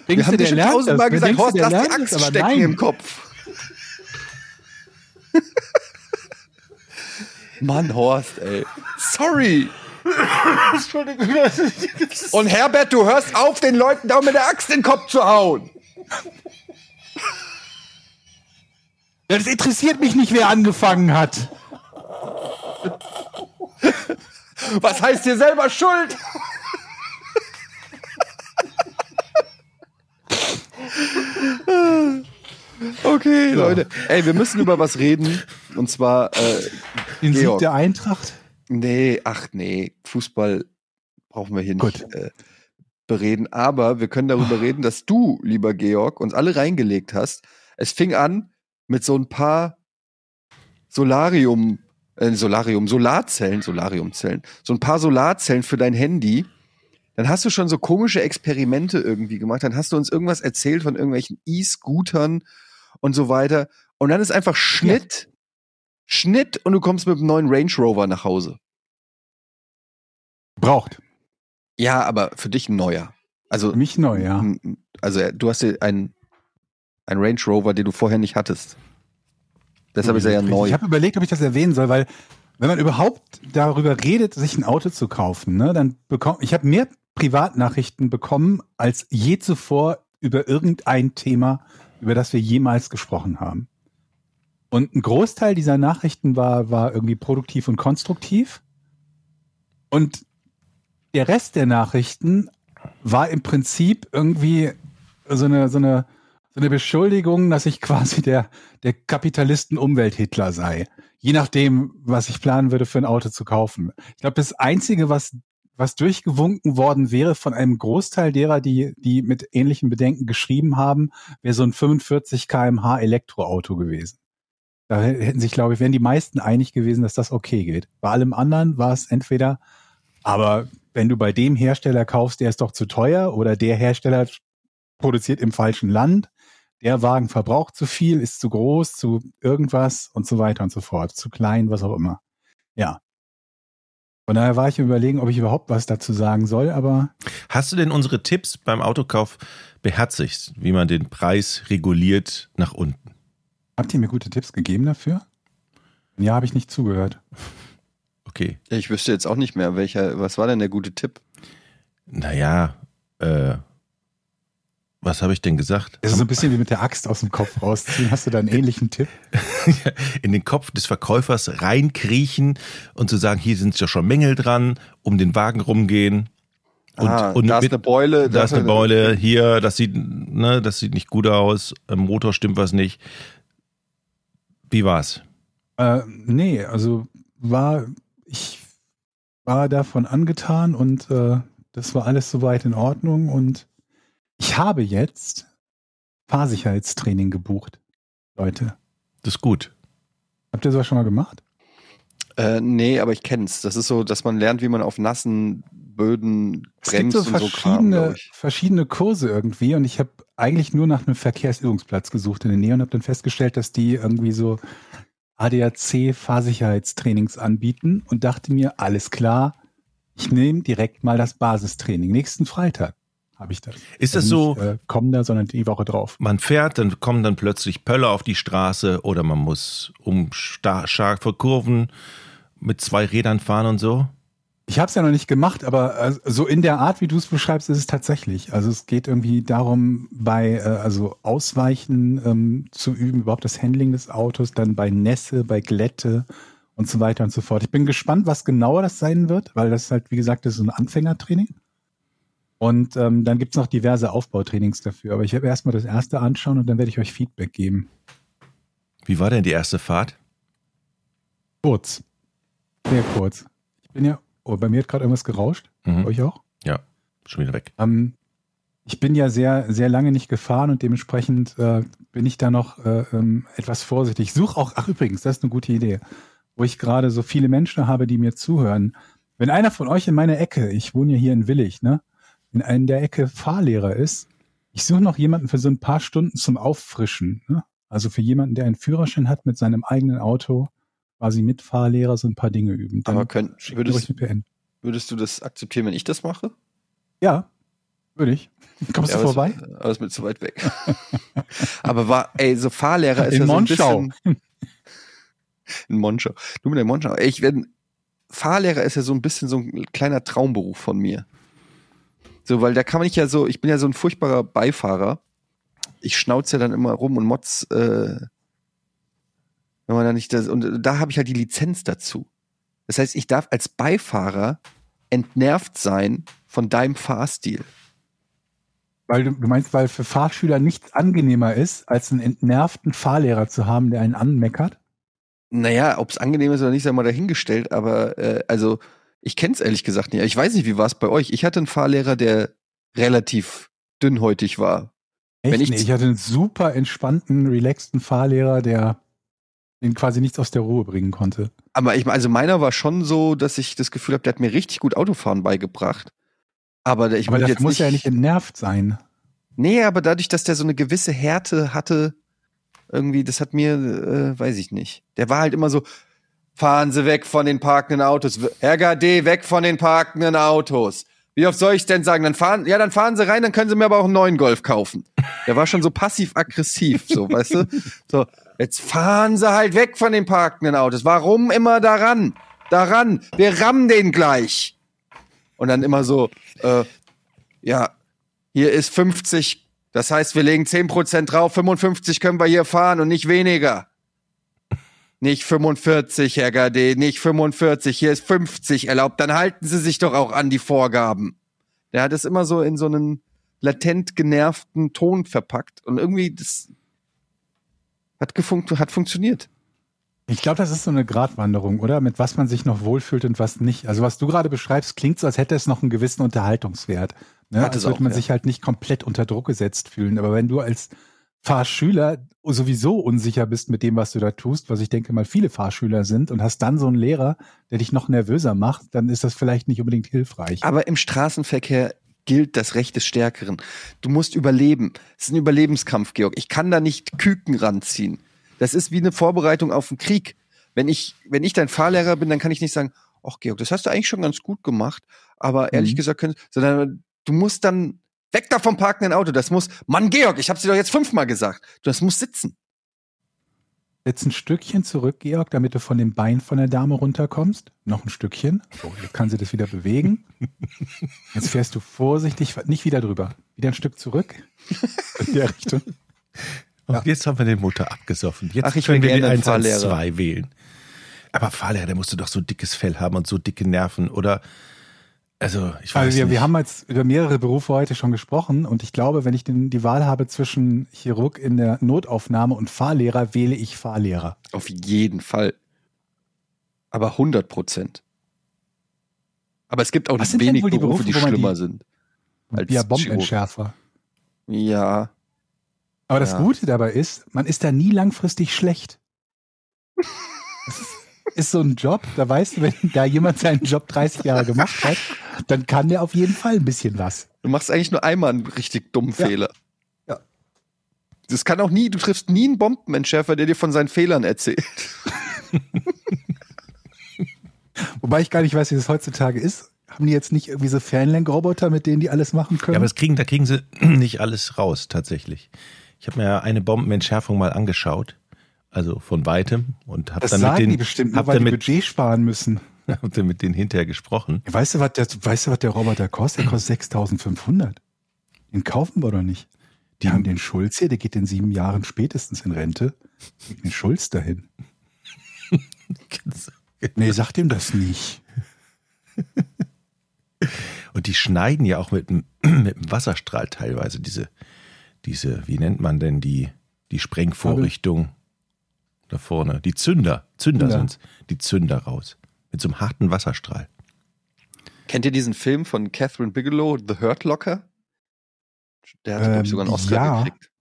Wir Denkst haben du, dir der schon tausendmal gesagt, Horst, lass die Axt stecken nein. im Kopf. *laughs* Mann, Horst, ey. Sorry. *laughs* Und Herbert, du hörst auf, den Leuten da mit der Axt in den Kopf zu hauen. Ja, Das interessiert mich nicht, wer angefangen hat. Was heißt dir selber schuld? *laughs* Okay, Leute. Ey, wir müssen über was reden. Und zwar, äh, Den Sieg der Eintracht. nee, ach nee, Fußball brauchen wir hier nicht äh, bereden. Aber wir können darüber reden, dass du, lieber Georg, uns alle reingelegt hast. Es fing an mit so ein paar Solarium, äh, Solarium, Solarzellen, Solariumzellen, so ein paar Solarzellen für dein Handy. Dann hast du schon so komische Experimente irgendwie gemacht. Dann hast du uns irgendwas erzählt von irgendwelchen E-Scootern und so weiter. Und dann ist einfach Schnitt, Schnitt und du kommst mit einem neuen Range Rover nach Hause. Braucht. Ja, aber für dich ein neuer. Also, Für mich neu, ja. also äh, du hast dir einen, einen Range Rover, den du vorher nicht hattest. Deshalb ist er ja neu. Ich habe überlegt, ob ich das erwähnen soll, weil wenn man überhaupt darüber redet, sich ein Auto zu kaufen, ne, dann bekommt ich habe mehr Privatnachrichten bekommen als je zuvor über irgendein Thema, über das wir jemals gesprochen haben. Und ein Großteil dieser Nachrichten war war irgendwie produktiv und konstruktiv. Und der Rest der Nachrichten war im Prinzip irgendwie so eine so eine so eine Beschuldigung, dass ich quasi der der Kapitalisten-Umwelt-Hitler sei. Je nachdem, was ich planen würde, für ein Auto zu kaufen. Ich glaube, das Einzige, was, was durchgewunken worden wäre von einem Großteil derer, die, die mit ähnlichen Bedenken geschrieben haben, wäre so ein 45 kmh Elektroauto gewesen. Da hätten sich, glaube ich, wären die meisten einig gewesen, dass das okay geht. Bei allem anderen war es entweder, aber wenn du bei dem Hersteller kaufst, der ist doch zu teuer oder der Hersteller produziert im falschen Land, der Wagen verbraucht zu viel, ist zu groß, zu irgendwas und so weiter und so fort, zu klein, was auch immer. Ja. Von daher war ich im überlegen, ob ich überhaupt was dazu sagen soll, aber Hast du denn unsere Tipps beim Autokauf beherzigt, wie man den Preis reguliert nach unten? habt ihr mir gute Tipps gegeben dafür? Ja, habe ich nicht zugehört. Okay. Ich wüsste jetzt auch nicht mehr, welcher, was war denn der gute Tipp? Naja, äh, was habe ich denn gesagt? Das ist so ein bisschen wie mit der Axt aus dem Kopf rausziehen. Hast du da einen *laughs* ähnlichen Tipp? *laughs* in den Kopf des Verkäufers reinkriechen und zu sagen, hier sind ja schon Mängel dran, um den Wagen rumgehen. Und, ah, und da ist mit- eine Beule. da ist eine Beule, hier, das sieht, ne, das sieht nicht gut aus, im Motor stimmt was nicht. Wie war's? Äh, nee, also war, ich war davon angetan und äh, das war alles soweit in Ordnung und ich habe jetzt Fahrsicherheitstraining gebucht. Leute, Das ist gut. habt ihr sowas schon mal gemacht? Äh, nee, aber ich kenn's. Das ist so, dass man lernt, wie man auf nassen Böden Es gibt bremst so und so Kram, verschiedene, ich. verschiedene Kurse irgendwie und ich habe eigentlich nur nach einem Verkehrsübungsplatz gesucht in der Nähe und habe dann festgestellt, dass die irgendwie so ADAC-Fahrsicherheitstrainings anbieten und dachte mir, alles klar, ich nehme direkt mal das Basistraining. Nächsten Freitag habe ich das. Ist das Also so, Nicht, äh, kommender, sondern die Woche drauf. man fährt, dann kommen dann plötzlich Pöller auf die Straße oder man muss um scharfe Kurven mit zwei Rädern fahren und so? Ich habe es ja noch nicht gemacht, aber äh, so in der Art, wie du es beschreibst, ist es tatsächlich. Also es geht irgendwie darum, bei äh, also Ausweichen ähm, zu üben, überhaupt das Handling des Autos, dann bei Nässe, bei Glätte und so weiter und so fort. Ich bin gespannt, was genauer das sein wird, weil das halt, wie gesagt, das ist so ein Anfängertraining. Und ähm, dann gibt's noch diverse Aufbautrainings dafür. Aber ich werde erstmal das erste anschauen und dann werde ich euch Feedback geben. Wie war denn die erste Fahrt? Kurz. Sehr kurz. Ich bin ja, oh, bei mir hat gerade irgendwas gerauscht. Bei Mhm. euch auch? Ja, schon wieder weg. Ähm, ich bin ja sehr, sehr lange nicht gefahren und dementsprechend äh, bin ich da noch äh, ähm, etwas vorsichtig. Ich suche auch, ach übrigens, das ist eine gute Idee, wo ich gerade so viele Menschen habe, die mir zuhören. Wenn einer von euch in meiner Ecke, ich wohne ja hier in Willig, ne, in einer der Ecke Fahrlehrer ist, ich suche noch jemanden für so ein paar Stunden zum Auffrischen. Ne? Also für jemanden, der einen Führerschein hat mit seinem eigenen Auto, quasi mit Fahrlehrer so ein paar Dinge üben. Dann Aber könnt, würdest, würdest du das akzeptieren, wenn ich das mache? Ja, würde ich. *laughs* Kommst Ja, du vorbei? Aber ist mir zu weit weg. *laughs* aber war, ey, so Fahrlehrer ist In ja so ein Monschau. bisschen. *laughs* In Monschau. Du mit der Monschau. Ey, ich werde. Fahrlehrer ist ja so ein bisschen so ein kleiner Traumberuf von mir. So, weil da kann man nicht ja so, ich bin ja so ein furchtbarer Beifahrer. Ich schnauze ja dann immer rum und motz, äh, wenn man da nicht das, und da habe ich halt die Lizenz dazu. Das heißt, ich darf als Beifahrer entnervt sein von deinem Fahrstil. Weil du, du meinst, weil für Fahrschüler nichts angenehmer ist, als einen entnervten Fahrlehrer zu haben, der einen anmeckert? Naja, ob es angenehm ist oder nicht, sei mal dahingestellt, aber äh, also ich kenne es ehrlich gesagt nicht. Ich weiß nicht, wie war es bei euch. Ich hatte einen Fahrlehrer, der relativ dünnhäutig war. Echt? Wenn ich- nee, ich hatte einen super entspannten, relaxten Fahrlehrer, der den quasi nichts aus der Ruhe bringen konnte. Aber ich, also meiner war schon so, dass ich das Gefühl habe, der hat mir richtig gut Autofahren beigebracht. Aber ich Aber das jetzt muss nicht, ja nicht entnervt sein. Nee, aber dadurch, dass der so eine gewisse Härte hatte, irgendwie, das hat mir, äh, weiß ich nicht. Der war halt immer so, fahren Sie weg von den parkenden Autos. Gade, weg von den parkenden Autos. Wie oft soll ich denn sagen? Dann fahren, ja, dann fahren Sie rein, dann können Sie mir aber auch einen neuen Golf kaufen. Der war schon so passiv-aggressiv, so, weißt du? So, jetzt fahren Sie halt weg von den parkenden Autos. Warum immer daran? Daran. Wir rammen den gleich. Und dann immer so, äh, ja, hier ist 50, das heißt, wir legen 10% drauf, 55 können wir hier fahren und nicht weniger. Nicht 45, Herr Gade, nicht 45, hier ist 50 erlaubt, dann halten Sie sich doch auch an die Vorgaben. Der hat es immer so in so einen latent genervten Ton verpackt und irgendwie das hat, gefunkt, hat funktioniert. Ich glaube, das ist so eine Gratwanderung, oder? Mit was man sich noch wohlfühlt und was nicht. Also was du gerade beschreibst, klingt so, als hätte es noch einen gewissen Unterhaltungswert. Ne? Hat Als würde man ja. sich halt nicht komplett unter Druck gesetzt fühlen. Aber wenn du als Fahrschüler sowieso unsicher bist mit dem, was du da tust, was ich denke mal viele Fahrschüler sind, und hast dann so einen Lehrer, der dich noch nervöser macht, dann ist das vielleicht nicht unbedingt hilfreich. Aber im Straßenverkehr gilt das Recht des Stärkeren. Du musst überleben. Es ist ein Überlebenskampf, Georg. Ich kann da nicht Küken ranziehen. Das ist wie eine Vorbereitung auf den Krieg. Wenn ich, wenn ich dein Fahrlehrer bin, dann kann ich nicht sagen, ach Georg, das hast du eigentlich schon ganz gut gemacht, aber ehrlich Mhm. gesagt, sondern du musst dann weg da vom parkenden Auto. Das muss, Mann, Georg, ich hab's dir doch jetzt fünfmal gesagt. Das muss sitzen. Jetzt ein Stückchen zurück, Georg, damit du von dem Bein von der Dame runterkommst. Noch ein Stückchen. So, jetzt kann sie das wieder bewegen. Jetzt fährst du vorsichtig, nicht wieder drüber. Wieder ein Stück zurück. In der Richtung. Und Ja. jetzt haben wir den Motor abgesoffen. Jetzt Ach, ich können will wir einen 112 Fahrlehrer. wählen. Aber Fahrlehrer, der musste doch so dickes Fell haben und so dicke Nerven, oder? Also, ich weiß Also wir, nicht. wir haben jetzt über mehrere Berufe heute schon gesprochen und ich glaube, wenn ich den, die Wahl habe zwischen Chirurg in der Notaufnahme und Fahrlehrer, wähle ich Fahrlehrer. Auf jeden Fall. Aber 100 Prozent. Aber es gibt auch Was wenig wohl die Berufe, die Berufe, man schlimmer die- sind. Als Ja, Chirurg. Bombenentschärfer. Ja. Aber das Ja. Gute dabei ist, man ist da nie langfristig schlecht. *laughs* Das ist, ist so ein Job, da weißt du, wenn da jemand seinen Job 30 Jahre gemacht hat, dann kann der auf jeden Fall ein bisschen was. Du machst eigentlich nur einmal einen richtig dummen Ja. Fehler. Ja. Das kann auch nie, du triffst nie einen Bombenentschärfer, der dir von seinen Fehlern erzählt. *laughs* Wobei ich gar nicht weiß, wie das heutzutage ist. Haben die jetzt nicht irgendwie so Fernlenkroboter, mit denen die alles machen können? Ja, aber das kriegen, da kriegen sie *clears throat* nicht alles raus, tatsächlich. Ich habe mir ja eine Bombenentschärfung mal angeschaut, also von weitem, und habe das dann sagen mit die den, bestimmt, nur hab weil die mit, Budget sparen müssen. *laughs* hab dann mit denen hinterher gesprochen. Weißt du, was der, weißt du, was der Roboter kostet? Der kostet 6.500. Den kaufen wir doch nicht. Die haben den Schulz hier, der geht in sieben Jahren spätestens in Rente. Den Schulz dahin. Nee, sag dem das nicht. *laughs* Und die schneiden ja auch mit dem, *clears throat* mit dem Wasserstrahl teilweise diese, diese, wie nennt man denn die, die Sprengvorrichtung da vorne? Die Zünder. Zünder Zünder. sind's. Die Zünder raus. Mit so einem harten Wasserstrahl. Kennt ihr diesen Film von Catherine Bigelow, The Hurt Locker? Der hat, glaube ich, Ähm, sogar einen Oscar ja. gekriegt.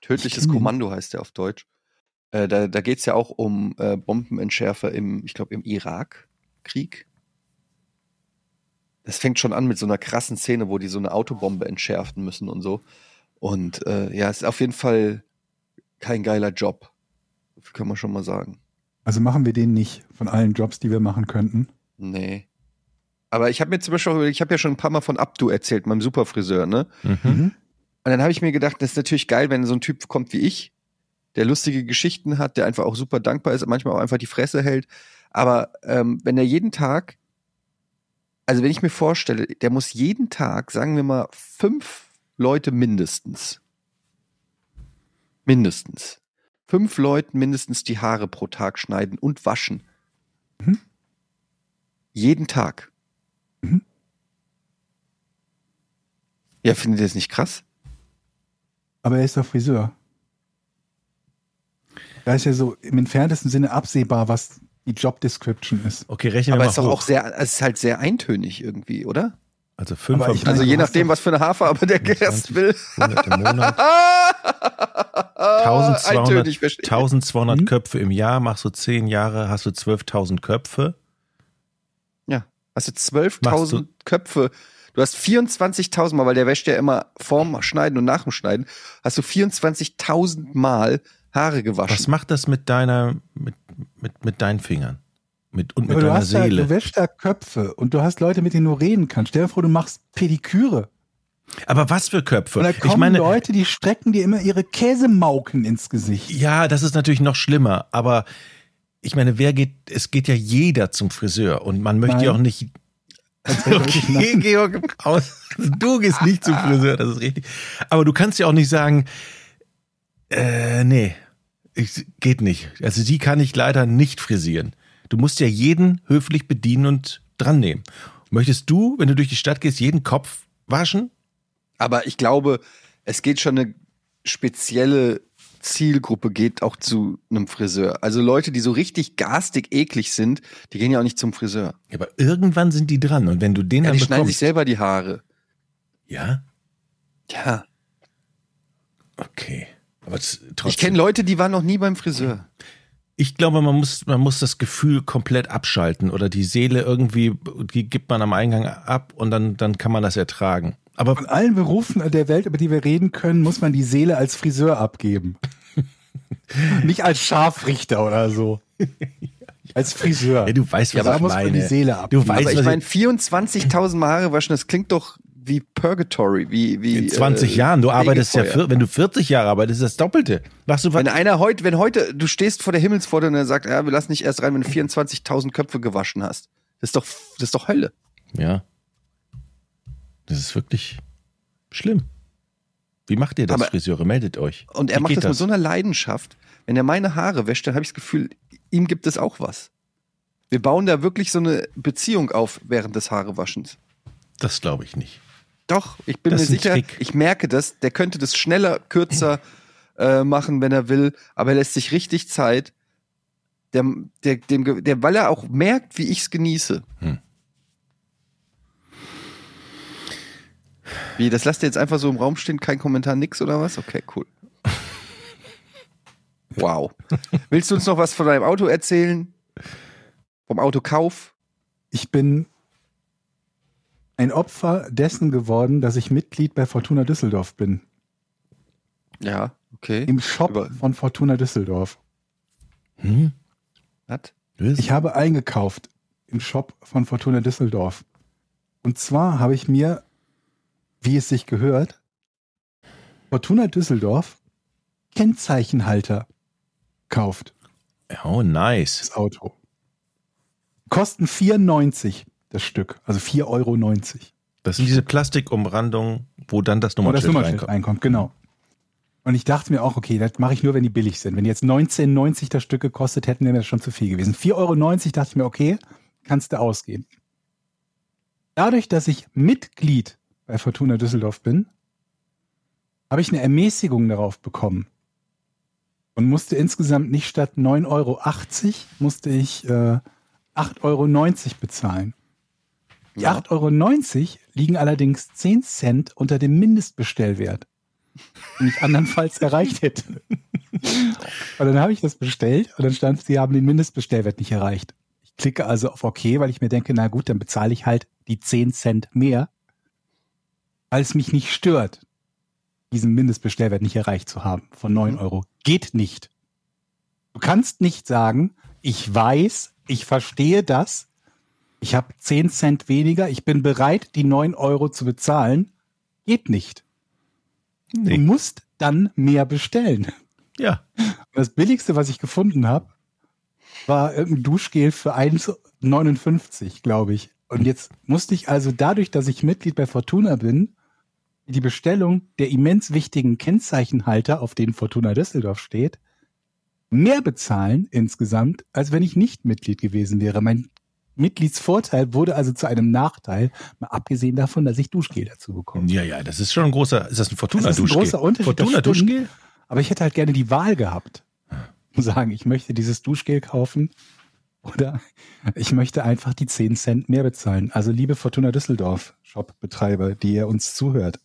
Tödliches. Kommando heißt der auf Deutsch. Äh, da da geht es ja auch um äh, Bombenentschärfer im, ich glaube, im Irakkrieg. Das fängt schon an mit so einer krassen Szene, wo die so eine Autobombe entschärfen müssen und so. Und äh, ja, es ist auf jeden Fall kein geiler Job. Kann man schon mal sagen. Also machen wir den nicht von allen Jobs, die wir machen könnten. Nee. Aber ich habe mir zum Beispiel, ich habe ja schon ein paar Mal von Abdu erzählt, meinem Superfriseur, ne? Mhm. Mhm. Und dann habe ich mir gedacht, das ist natürlich geil, wenn so ein Typ kommt wie ich, der lustige Geschichten hat, der einfach auch super dankbar ist, manchmal auch einfach die Fresse hält. Aber ähm, wenn er jeden Tag, also wenn ich mir vorstelle, der muss jeden Tag, sagen wir mal, fünf Leute mindestens, mindestens, fünf Leuten mindestens die Haare pro Tag schneiden und waschen. Mhm. Jeden Tag. Mhm. Ja, findet ihr das nicht krass? Aber er ist doch Friseur. Da ist ja so im entferntesten Sinne absehbar, was die Job Description ist. Okay, rechnen wir Aber mal es ist doch hoch. auch sehr, es ist halt sehr eintönig irgendwie, oder? Also fünf Aber am ich Also je nachdem, was für eine Haarfarbe der 25, Gerst will. 100 im Monat. *laughs* 1200, Eintönig, verstehe. 1200 Hm? Köpfe im Jahr, machst du zehn Jahre, hast du 12.000 Köpfe. Ja, hast du Machst 12.000 Köpfe. Du hast 24.000 Mal, weil der wäscht ja immer vorm Schneiden und nach dem Schneiden, hast du 24.000 Mal Haare Was gewaschen. macht das mit deiner, mit, mit, mit deinen Fingern? Mit, und mit Aber du deiner hast da, Seele? du wäschst da Köpfe und du hast Leute, mit denen du reden kannst. Stell dir vor, du machst Pediküre. Aber was für Köpfe? Und da kommen Ich meine, Leute, die strecken dir immer ihre Käsemauken ins Gesicht. ja, das ist natürlich noch schlimmer, aber ich meine, wer geht, es geht ja jeder zum Friseur und man möchte ja auch nicht. *laughs* Okay, Georg, aus. Du gehst nicht zum Friseur, das ist richtig. Aber du kannst ja auch nicht sagen, äh, nee, ich, geht nicht. Also die kann ich leider nicht frisieren. Du musst ja jeden höflich bedienen und dran nehmen. Möchtest du, wenn du durch die Stadt gehst, jeden Kopf waschen? Aber ich glaube, es geht schon eine spezielle Zielgruppe geht auch zu einem Friseur. Also Leute, die so richtig garstig eklig sind, die gehen ja auch nicht zum Friseur. Ja, aber irgendwann sind die dran und wenn du den Ja, dann die schneiden sich bekommst, selber die Haare. ja, Ja. okay. Aber trotzdem. Ich kenne Leute, die waren noch nie beim Friseur. Ich glaube, man muss, man muss das Gefühl komplett abschalten oder die Seele irgendwie, die gibt man am Eingang ab und dann, dann kann man das ertragen. Aber Von allen Berufen der Welt, über die wir reden können, muss man die Seele als Friseur abgeben. *laughs* Nicht als Scharfrichter oder so. *laughs* Als Friseur. ja, du weißt, was da ich muss man meine. die Seele du abgeben. weißt, Aber ich was meine, 24.000 Mal Haare waschen, das klingt doch wie Purgatory, wie, wie in 20 äh, Jahren. Du arbeitest ja, vier, wenn du 40 Jahre arbeitest, ist das Doppelte. Machst du was? Wenn einer heute, wenn heute, du stehst vor der Himmelspforte und er sagt, ja, wir lassen nicht erst rein, wenn du 24.000 Köpfe gewaschen hast. Das ist doch, das ist doch Hölle. Ja. Das ist wirklich schlimm. Wie macht ihr das, Aber- Friseure? Meldet euch. Und er Wie macht geht das, mit so einer Leidenschaft. Wenn er meine Haare wäscht, dann habe ich das Gefühl, ihm gibt es auch was. Wir bauen da wirklich so eine Beziehung auf während des Haarewaschens. Das glaube ich nicht. Doch, ich bin Das mir sicher, Trick. ich merke das, der könnte das schneller, kürzer *laughs* äh, machen, wenn er will, aber er lässt sich richtig Zeit. Der, der, dem, der, weil er auch merkt, wie ich es genieße. Hm. Wie, das lasst ihr jetzt einfach so im Raum stehen, kein Kommentar, nix oder was? Okay, cool. *laughs* Wow. Willst du uns noch was von deinem Auto erzählen? Vom Autokauf? Ich bin ein Opfer dessen geworden, dass ich Mitglied bei Fortuna Düsseldorf bin. Ja, okay. Im Shop Über- von Fortuna Düsseldorf. Hm? Was? Ich habe eingekauft im Shop von Fortuna Düsseldorf. Und zwar habe ich mir, wie es sich gehört, Fortuna Düsseldorf Kennzeichenhalter gekauft. Oh, nice. Das Auto. Kosten 4,90 das Stück. Also 4,90 Euro. Das sind diese Plastikumrandungen, wo dann das Wo das Nummernschild Nummernschild reinkommt. reinkommt, genau. Und ich dachte mir auch, okay, das mache ich nur, wenn die billig sind. Wenn die jetzt 19,90 das Stück gekostet hätten, wäre mir das schon zu viel gewesen. 4,90 Euro dachte ich mir, okay, kannst du ausgeben. Dadurch, dass ich Mitglied bei Fortuna Düsseldorf bin, habe ich eine Ermäßigung darauf bekommen. Und musste insgesamt nicht statt 9,80 Euro, musste ich äh, 8,90 Euro bezahlen. Die Ja. 8,90 Euro liegen allerdings 10 Cent unter dem Mindestbestellwert, den ich andernfalls erreicht hätte. Und dann habe ich das bestellt und dann stand, sie haben den Mindestbestellwert nicht erreicht. Ich klicke also auf OK, weil ich mir denke, na gut, dann bezahle ich halt die 10 Cent mehr, weil es mich nicht stört, diesen Mindestbestellwert nicht erreicht zu haben von 9 Euro. Geht nicht. Du kannst nicht sagen, ich weiß, ich verstehe das, ich habe 10 Cent weniger, ich bin bereit, die 9 Euro zu bezahlen. Geht nicht. Du Nee. musst dann mehr bestellen. Ja. Und das billigste, was ich gefunden habe, war irgendein Duschgel für 1,59, glaube ich. Und jetzt musste ich also dadurch, dass ich Mitglied bei Fortuna bin, die Bestellung der immens wichtigen Kennzeichenhalter, auf denen Fortuna Düsseldorf steht, mehr bezahlen insgesamt, als wenn ich nicht Mitglied gewesen wäre. Mein Mitgliedsvorteil wurde also zu einem Nachteil, mal abgesehen davon, dass ich Duschgel dazu bekomme. Ja, ja, das ist schon ein großer, ist das ein Fortuna Das ist ein großer Unterschied, das Fortuna stimmt. Duschgel? Aber ich hätte halt gerne die Wahl gehabt. Und sagen, ich möchte dieses Duschgel kaufen oder ich möchte einfach die 10 Cent mehr bezahlen. Also liebe Fortuna Düsseldorf Shop-Betreiber, die ihr uns zuhört.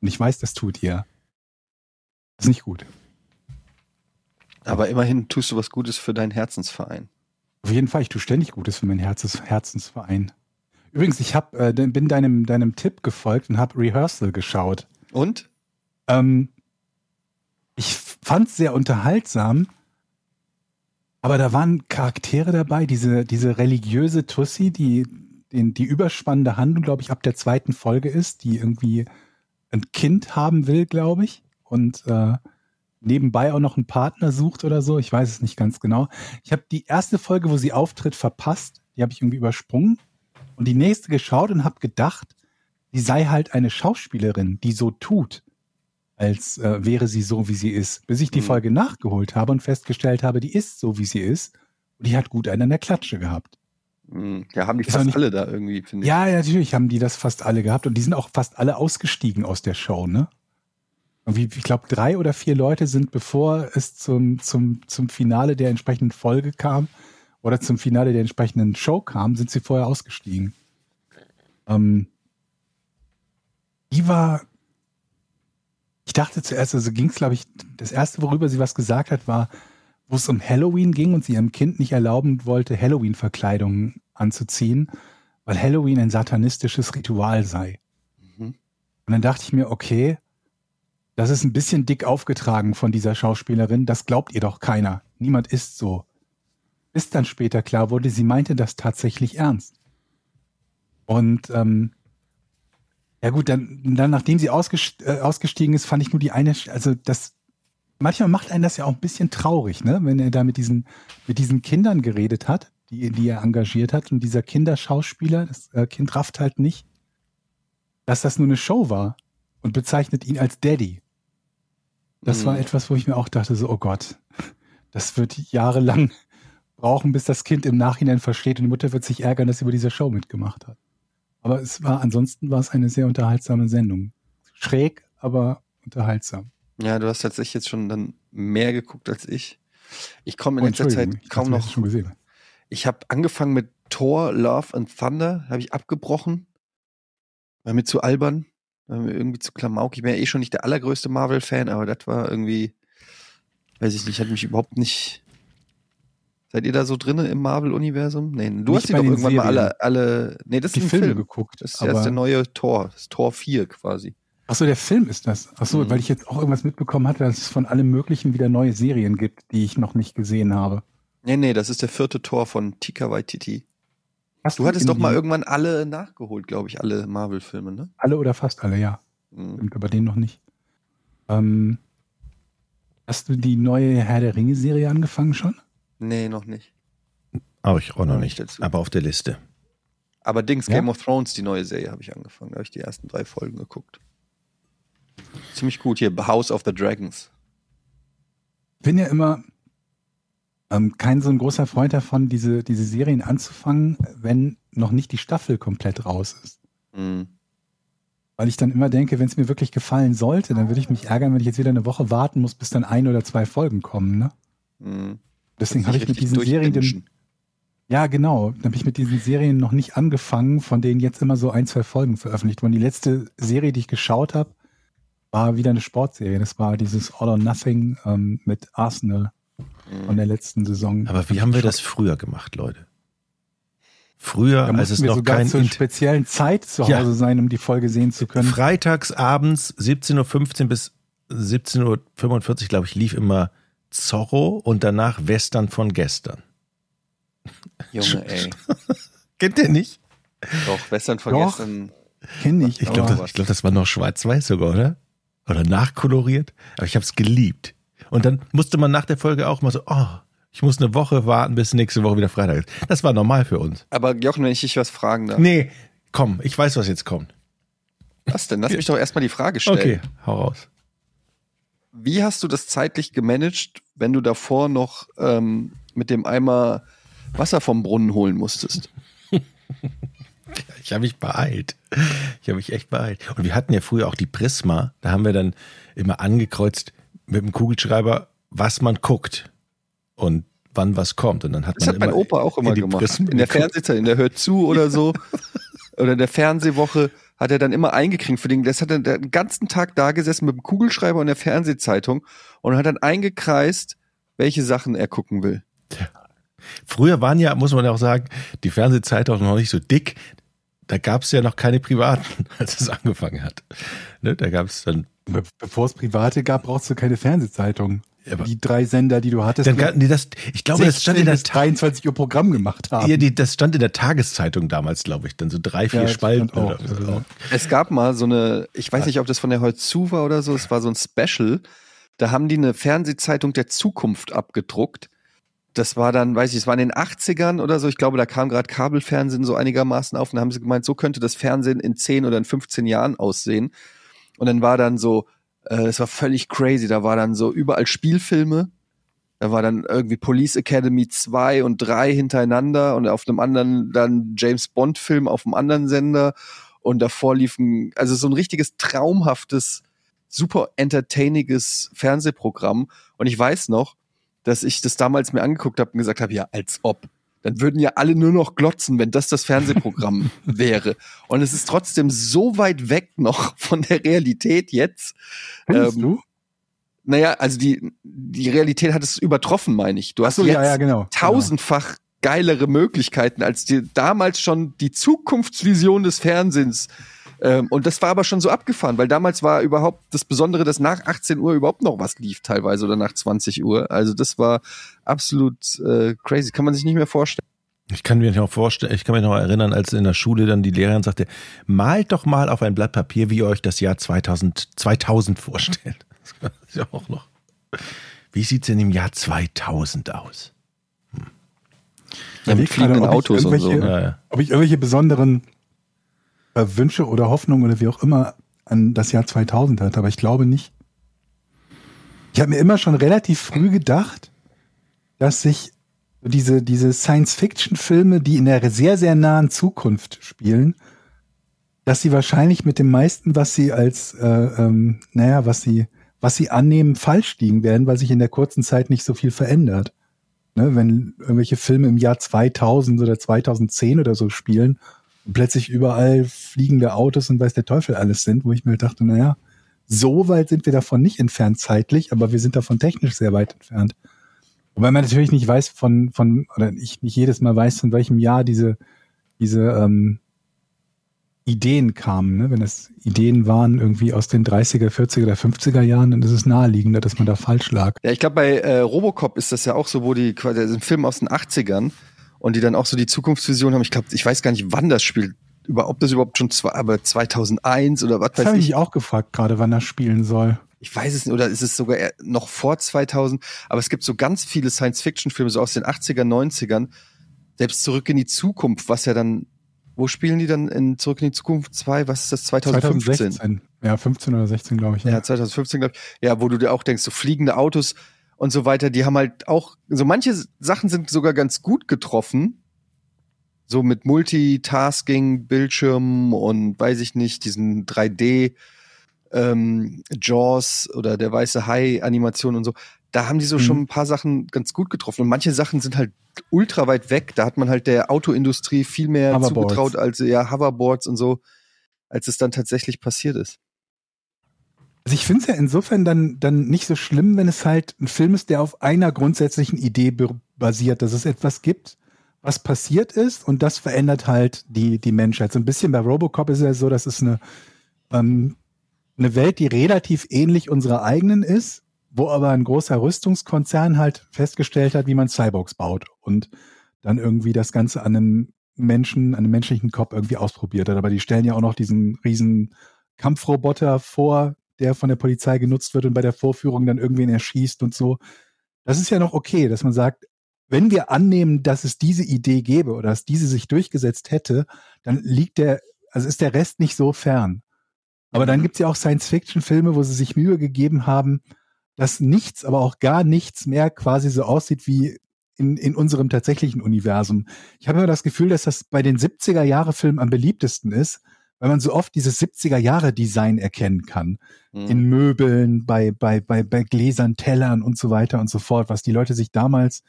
Und ich weiß, das tut ihr. Das ist nicht gut. Aber immerhin tust du was Gutes für deinen Herzensverein. Auf jeden Fall, ich tue ständig Gutes für meinen Herzens Herzensverein. Übrigens, ich hab, äh, bin deinem, deinem Tipp gefolgt und habe Rehearsal geschaut. Und? Ähm, ich fand es sehr unterhaltsam, aber da waren Charaktere dabei, diese, diese religiöse Tussi, die den, die überspannende Handlung, glaube ich, ab der zweiten Folge ist, die irgendwie ein Kind haben will, glaube ich, und äh, nebenbei auch noch einen Partner sucht oder so. Ich weiß es nicht ganz genau. Ich habe die erste Folge, wo sie auftritt, verpasst. Die habe ich irgendwie übersprungen und die nächste geschaut und habe gedacht, sie sei halt eine Schauspielerin, die so tut, als äh, wäre sie so, wie sie ist. Bis ich die Mhm. Folge nachgeholt habe und festgestellt habe, die ist so, wie sie ist. Und die hat gut einen an der Klatsche gehabt. Hm, Ja, haben die Ist fast nicht- alle da irgendwie, finde ich. Ja, ja, natürlich haben die das fast alle gehabt und die sind auch fast alle ausgestiegen aus der Show, ne? Ich glaube, drei oder vier Leute sind, bevor es zum, zum, zum Finale der entsprechenden Folge kam oder zum Finale der entsprechenden Show kam, sind sie vorher ausgestiegen. Ähm, die war, ich dachte zuerst, also ging es, glaube ich, das erste, worüber sie was gesagt hat, war, wo es um Halloween ging und sie ihrem Kind nicht erlauben wollte, Halloween-Verkleidungen anzuziehen, weil Halloween ein satanistisches Ritual sei. Mhm. Und dann dachte ich mir, okay, das ist ein bisschen dick aufgetragen von dieser Schauspielerin, das glaubt ihr doch keiner. Niemand ist so. Bis dann später klar wurde, sie meinte das tatsächlich ernst. Und ähm, ja gut, dann, dann nachdem sie äh, ausgestiegen ist, fand ich nur die eine, also das, manchmal macht einen das ja auch ein bisschen traurig, ne? wenn er da mit diesen, mit diesen Kindern geredet hat, die, die er engagiert hat. Und dieser Kinderschauspieler, das äh, Kind rafft halt nicht, dass das nur eine Show war und bezeichnet ihn als Daddy. Das Mhm. war etwas, wo ich mir auch dachte, so, oh Gott, das wird jahrelang brauchen, bis das Kind im Nachhinein versteht und die Mutter wird sich ärgern, dass sie über diese Show mitgemacht hat. Aber es war, ansonsten war es eine sehr unterhaltsame Sendung. Schräg, aber unterhaltsam. Ja, du hast tatsächlich jetzt schon dann mehr geguckt als ich. Ich komme Oh, in letzter Entschuldigung, Zeit kaum noch. schon gesehen. Ich habe angefangen mit Thor, Love and Thunder, habe ich abgebrochen. War mir zu albern, irgendwie zu klamauk. Ich bin ja eh schon nicht der allergrößte Marvel-Fan, aber das war irgendwie, weiß ich nicht, hat mich überhaupt nicht Seid ihr da so drinne im Marvel-Universum? Nee, du Nicht hast die doch irgendwann mal Serien. alle, alle, nee, das Die ist ein Filme Film. geguckt. Das ist erst der neue Tor, das ist Tor 4 quasi. Ach so, der Film ist das. Ach so, Mhm. weil ich jetzt auch irgendwas mitbekommen hatte, dass es von allem Möglichen wieder neue Serien gibt, die ich noch nicht gesehen habe. Nee, nee, das ist der vierte Tor von Tika Waititi. Hast Du hattest doch mal irgendwann alle nachgeholt, glaube ich, alle Marvel-Filme, ne? Alle oder fast alle, ja. Mhm. Stimmt, aber den noch nicht. Ähm, hast du die neue Herr der Ringe-Serie angefangen schon? Nee, noch nicht. Aber ich auch noch nicht dazu. Aber auf der Liste. Aber Dings, Ja? Game of Thrones, die neue Serie, habe ich angefangen. Da habe ich die ersten drei Folgen geguckt. Ziemlich gut hier, House of the Dragons. bin ja immer ähm, kein so ein großer Freund davon, diese, diese Serien anzufangen, wenn noch nicht die Staffel komplett raus ist. Mhm. Weil ich dann immer denke, wenn es mir wirklich gefallen sollte, dann würde ich mich ärgern, wenn ich jetzt wieder eine Woche warten muss, bis dann ein oder zwei Folgen kommen. Ne? Mhm. Deswegen habe ich mit diesen Serien, den, ja genau, dann habe ich mit diesen Serien noch nicht angefangen, von denen jetzt immer so ein, zwei Folgen veröffentlicht wurden. Die letzte Serie, die ich geschaut habe, war wieder eine Sportserie. Das war dieses All or Nothing ähm, mit Arsenal von der letzten Saison. Aber wie haben wir das früher gemacht, Leute? Früher, Da als es wir noch sogar kein zu einer Int speziellen Zeit zu Ja. Hause sein, um die Folge sehen zu können. Freitags abends 17.15 Uhr bis 17.45 Uhr, glaube ich, lief immer Zorro und danach Western von gestern. Junge, *laughs* ey. Kennt ihr nicht? Doch, Western Doch. vergessen. Kenn ich. Ich glaube, das, ich glaub, das war noch schwarz-weiß sogar, oder? Oder nachkoloriert. Aber ich habe es geliebt. Und dann musste man nach der Folge auch mal so, oh, ich muss eine Woche warten, bis nächste Woche wieder Freitag ist. Das war normal für uns. Aber Jochen, wenn ich dich was fragen darf. Nee, komm, ich weiß, was jetzt kommt. Was denn? Lass mich doch erstmal die Frage stellen. Okay, hau raus. Wie hast du das zeitlich gemanagt, wenn du davor noch ähm, mit dem Eimer Wasser vom Brunnen holen musstest? *laughs* Ich habe mich beeilt. Ich habe mich echt beeilt. Und wir hatten ja früher auch die Prisma. Da haben wir dann immer angekreuzt mit dem Kugelschreiber, was man guckt und wann was kommt. Und dann hat Das man hat mein Opa auch immer gemacht. Prismen In der. Fernsehzeit, in der Hört zu oder so. *laughs* oder in der Fernsehwoche hat er dann immer eingekriegt für den, das hat er den ganzen Tag da gesessen mit dem Kugelschreiber und der Fernsehzeitung und hat dann eingekreist, welche Sachen er gucken will. Früher waren ja, muss man ja auch sagen, die Fernsehzeitungen noch nicht so dick. Da gab es ja noch keine privaten, *laughs* als es angefangen hat. Ne, da gab es dann, Be bevor es private gab, brauchst du keine Fernsehzeitung. Ja, aber- die drei Sender, die du hattest, dann gab, nee, das, ich glaube, das stand in der bis 23 Uhr Programm gemacht haben. ja, die, das stand in der Tageszeitung damals, glaube ich, dann so drei, vier Ja, Spalten auch. oder so. Es gab mal so eine, ich weiß nicht, ob das von der Heute zu war oder so, es war so ein Special. Da haben die eine Fernsehzeitung der Zukunft abgedruckt. Das war dann, weiß ich, es war in den 80ern oder so. Ich glaube, da kam gerade Kabelfernsehen so einigermaßen auf und da haben sie gemeint, so könnte das Fernsehen in 10 oder in 15 Jahren aussehen. Und dann war dann so, äh, es war völlig crazy. Da war dann so überall Spielfilme. Da war dann irgendwie Police Academy 2 und 3 hintereinander und auf einem anderen dann James Bond Film auf einem anderen Sender und davor liefen also so ein richtiges traumhaftes super entertainiges Fernsehprogramm und ich weiß noch, dass ich das damals mir angeguckt habe und gesagt habe, ja, als ob. Dann würden ja alle nur noch glotzen, wenn das das Fernsehprogramm *laughs* wäre. Und es ist trotzdem so weit weg noch von der Realität jetzt. Findest ähm, du? Naja, also die, die Realität hat es übertroffen, meine ich. Du hast Achso, jetzt ja, ja, genau. tausendfach geilere Möglichkeiten als die damals schon die Zukunftsvision des Fernsehens. Ähm, und das war aber schon so abgefahren, weil damals war überhaupt das Besondere, dass nach 18 Uhr überhaupt noch was lief teilweise oder nach 20 Uhr. Also das war absolut äh, crazy. Kann man sich nicht mehr vorstellen. Ich kann mir noch vorstellen, ich kann mich noch erinnern, als in der Schule dann die Lehrerin sagte, malt doch mal auf ein Blatt Papier, wie ihr euch das Jahr 2000, 2000 vorstellt. *laughs* Das ist ja auch noch. Wie sieht's denn im Jahr 2000 aus? Ja, mit fliegenden ich Autos und so. irgendwelche- Ja, ja. Ob ich irgendwelche besonderen äh, Wünsche oder Hoffnungen oder wie auch immer an das Jahr 2000 hatte, aber ich glaube nicht. Ich habe mir immer schon relativ früh gedacht, dass sich diese, diese Science-Fiction-Filme, die in der sehr, sehr nahen Zukunft spielen, dass sie wahrscheinlich mit dem meisten, was sie als, äh, ähm, naja, was sie, was sie annehmen, falsch liegen werden, weil sich in der kurzen Zeit nicht so viel verändert. Ne, wenn irgendwelche Filme im Jahr 2000 oder 2010 oder so spielen plötzlich überall fliegende Autos und weiß der Teufel alles sind, wo ich mir dachte, naja, so weit sind wir davon nicht entfernt zeitlich, aber wir sind davon technisch sehr weit entfernt. Wobei man natürlich nicht weiß von, von, oder ich nicht jedes Mal weiß, von welchem Jahr diese, diese ähm, Ideen kamen. Ne? Wenn es Ideen waren irgendwie aus den 30er, 40er oder 50er Jahren, dann ist es naheliegender, dass man da falsch lag. Ja, ich glaube, bei äh, Robocop ist das ja auch so, wo die quasi ein Film aus den 80ern und die dann auch so die Zukunftsvision haben. Ich glaube, ich weiß gar nicht, wann das spielt. Über, ob das überhaupt schon zwei, aber 2001 oder was das weiß ich. ich auch gefragt, gerade wann das spielen soll. Ich weiß es nicht, oder ist es sogar noch vor 2000? Aber es gibt so ganz viele Science-Fiction-Filme, so aus den 80er, 90ern. Selbst zurück in die Zukunft, was ja dann wo spielen die dann in Zurück in die Zukunft 2? Was ist das? 2015? 2016. Ja, 15 oder 16, glaube ich. Ja. ja, 2015, glaube ich. Ja, wo du dir auch denkst, so fliegende Autos und so weiter, die haben halt auch, so manche Sachen sind sogar ganz gut getroffen. So mit Multitasking, Bildschirmen und weiß ich nicht, diesen 3D ähm, Jaws oder der weiße Hai Animation und so da haben die so mhm. schon ein paar Sachen ganz gut getroffen. Und manche Sachen sind halt ultra weit weg. Da hat man halt der Autoindustrie viel mehr zugetraut als ja Hoverboards und so, als es dann tatsächlich passiert ist. Also ich finde es ja insofern dann, dann nicht so schlimm, wenn es halt ein Film ist, der auf einer grundsätzlichen Idee basiert, dass es etwas gibt, was passiert ist und das verändert halt die, die Menschheit. So ein bisschen bei Robocop ist es ja so, dass es eine, ähm, eine Welt, die relativ ähnlich unserer eigenen ist, wo aber ein großer Rüstungskonzern halt festgestellt hat, wie man Cyborgs baut und dann irgendwie das Ganze an einem Menschen, an einem menschlichen Kopf irgendwie ausprobiert hat. Aber die stellen ja auch noch diesen riesen Kampfroboter vor, der von der Polizei genutzt wird und bei der Vorführung dann irgendwen erschießt und so. Das ist ja noch okay, dass man sagt, wenn wir annehmen, dass es diese Idee gäbe oder dass diese sich durchgesetzt hätte, dann liegt der, also ist der Rest nicht so fern. Aber dann mhm. gibt's ja auch Science-Fiction-Filme, wo sie sich Mühe gegeben haben, dass nichts, aber auch gar nichts mehr quasi so aussieht wie in, in unserem tatsächlichen Universum. Ich habe immer das Gefühl, dass das bei den 70er Jahre Filmen am beliebtesten ist, weil man so oft dieses 70er Jahre Design erkennen kann. Mhm. In Möbeln, bei, bei, bei, bei Gläsern, Tellern und so weiter und so fort, was die Leute sich damals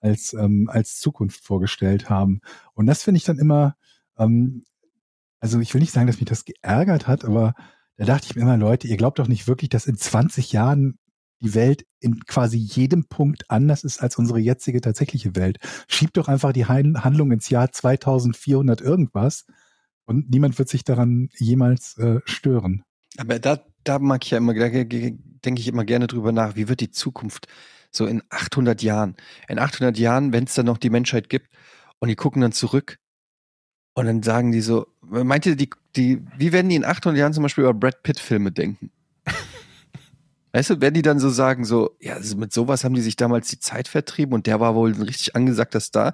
als, ähm, als Zukunft vorgestellt haben. Und das finde ich dann immer, ähm, also ich will nicht sagen, dass mich das geärgert hat, aber da dachte ich mir immer, Leute, ihr glaubt doch nicht wirklich, dass in 20 Jahren die Welt in quasi jedem Punkt anders ist als unsere jetzige tatsächliche Welt. Schiebt doch einfach die Handlung ins Jahr 2400 irgendwas und niemand wird sich daran jemals äh, stören. Aber da, da mag ich ja immer, denke ich immer gerne drüber nach, wie wird die Zukunft so in 800 Jahren? In 800 Jahren, wenn es dann noch die Menschheit gibt und die gucken dann zurück und dann sagen die so, meint ihr, die, die, wie werden die in 800 Jahren zum Beispiel über Brad Pitt Filme denken? Weißt du, wenn die dann so sagen, so, ja, mit sowas haben die sich damals die Zeit vertrieben und der war wohl ein richtig angesagter Star.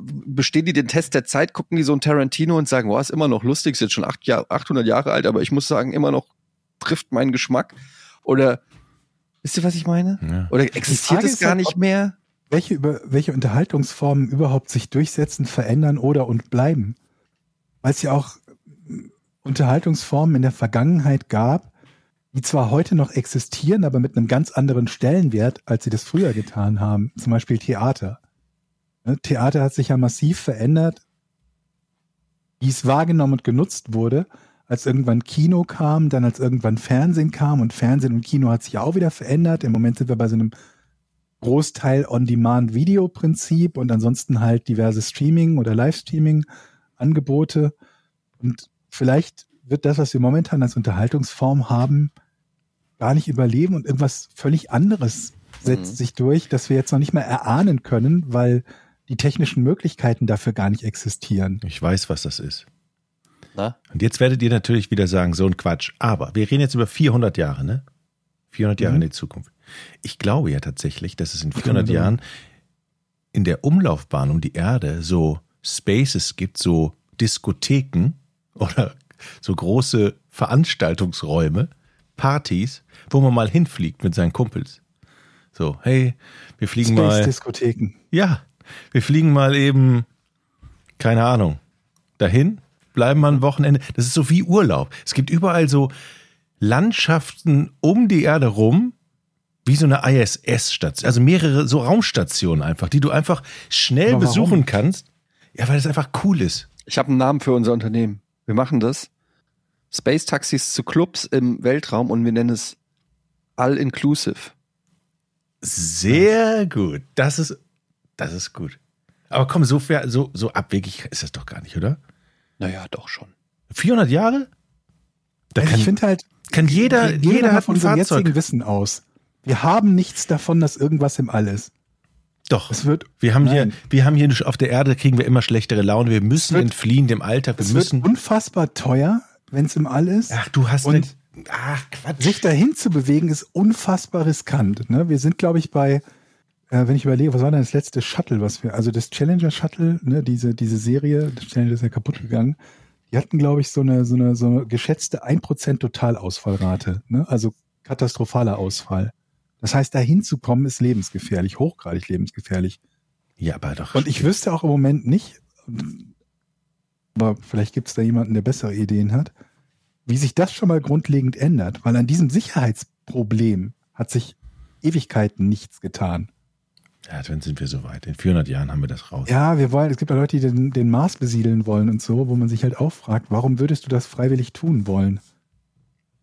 Bestehen die den Test der Zeit, gucken die so ein Tarantino und sagen, boah, ist immer noch lustig, ist jetzt schon acht Jahr, 800 Jahre alt, aber ich muss sagen, immer noch trifft meinen Geschmack. Oder, wisst ihr, was ich meine? Ja. Oder existiert es gar halt, nicht mehr? Welche, über, welche Unterhaltungsformen überhaupt sich durchsetzen, verändern oder und bleiben? Weil es ja auch Unterhaltungsformen in der Vergangenheit gab, die zwar heute noch existieren, aber mit einem ganz anderen Stellenwert, als sie das früher getan haben. Zum Beispiel Theater. Ne, Theater hat sich ja massiv verändert, wie es wahrgenommen und genutzt wurde, als irgendwann Kino kam, dann als irgendwann Fernsehen kam und Fernsehen und Kino hat sich auch wieder verändert. Im Moment sind wir bei so einem Großteil On-Demand-Video-Prinzip und ansonsten halt diverse Streaming- oder Livestreaming-Angebote. Und vielleicht wird das, was wir momentan als Unterhaltungsform haben, gar nicht überleben und irgendwas völlig anderes setzt mhm. sich durch, das wir jetzt noch nicht mehr erahnen können, weil die technischen Möglichkeiten dafür gar nicht existieren. Ich weiß, was das ist. Na? Und jetzt werdet ihr natürlich wieder sagen, so ein Quatsch. Aber wir reden jetzt über 400 Jahre, ne? 400 Jahre mhm. in die Zukunft. Ich glaube ja tatsächlich, dass es in 400 Jahren in der Umlaufbahn um die Erde so Spaces gibt, so Diskotheken oder so große Veranstaltungsräume, Partys, wo man mal hinfliegt mit seinen Kumpels. So, hey, wir fliegen Space mal. Diskotheken. Ja, wir fliegen mal eben, keine Ahnung, dahin, bleiben mal ein Wochenende. Das ist so wie Urlaub. Es gibt überall so Landschaften um die Erde rum, wie so eine ISS-Station, also mehrere so Raumstationen einfach, die du einfach schnell besuchen kannst. Ja, weil das einfach cool ist. Ich habe einen Namen für unser Unternehmen. Wir machen das. Space Taxis zu Clubs im Weltraum und wir nennen es All-Inclusive. Sehr gut. Das ist, das ist gut. Aber komm, so, fair, so, so abwegig ist das doch gar nicht, oder? Naja, doch schon. 400 Jahre? Da Also kann, ich finde halt, kann jeder, jeder mal hat von unserem jetzigen. Wissen aus. Wir haben nichts davon, dass irgendwas im All ist. Doch. Es wird, Wir haben hier, wir haben hier auf der Erde kriegen wir immer schlechtere Laune. Wir müssen wird- entfliehen dem Alltag. Wir es wird müssen. unfassbar teuer, wenn es im All ist. Ach, du hast Und- eine, Ach, Quatsch. Sich dahin zu bewegen ist unfassbar riskant. Ne? Wir sind, glaube ich, bei, äh, wenn ich überlege, was war denn das letzte Shuttle, was wir, also das Challenger Shuttle, ne, diese, diese Serie, das Challenger ist ja kaputt gegangen. Die hatten, glaube ich, so eine, so eine, so eine geschätzte 1% Totalausfallrate, ne? also katastrophaler Ausfall. Das heißt, dahin zu kommen ist lebensgefährlich, hochgradig lebensgefährlich. Ja, aber doch. Und ich wüsste auch im Moment nicht, aber vielleicht gibt es da jemanden, der bessere Ideen hat, wie sich das schon mal grundlegend ändert, weil an diesem Sicherheitsproblem hat sich Ewigkeiten nichts getan. ja, dann sind wir soweit. In 400 Jahren haben wir das raus. Ja, wir wollen, es gibt ja Leute, die den, den Mars besiedeln wollen und so, wo man sich halt auch fragt, warum würdest du das freiwillig tun wollen?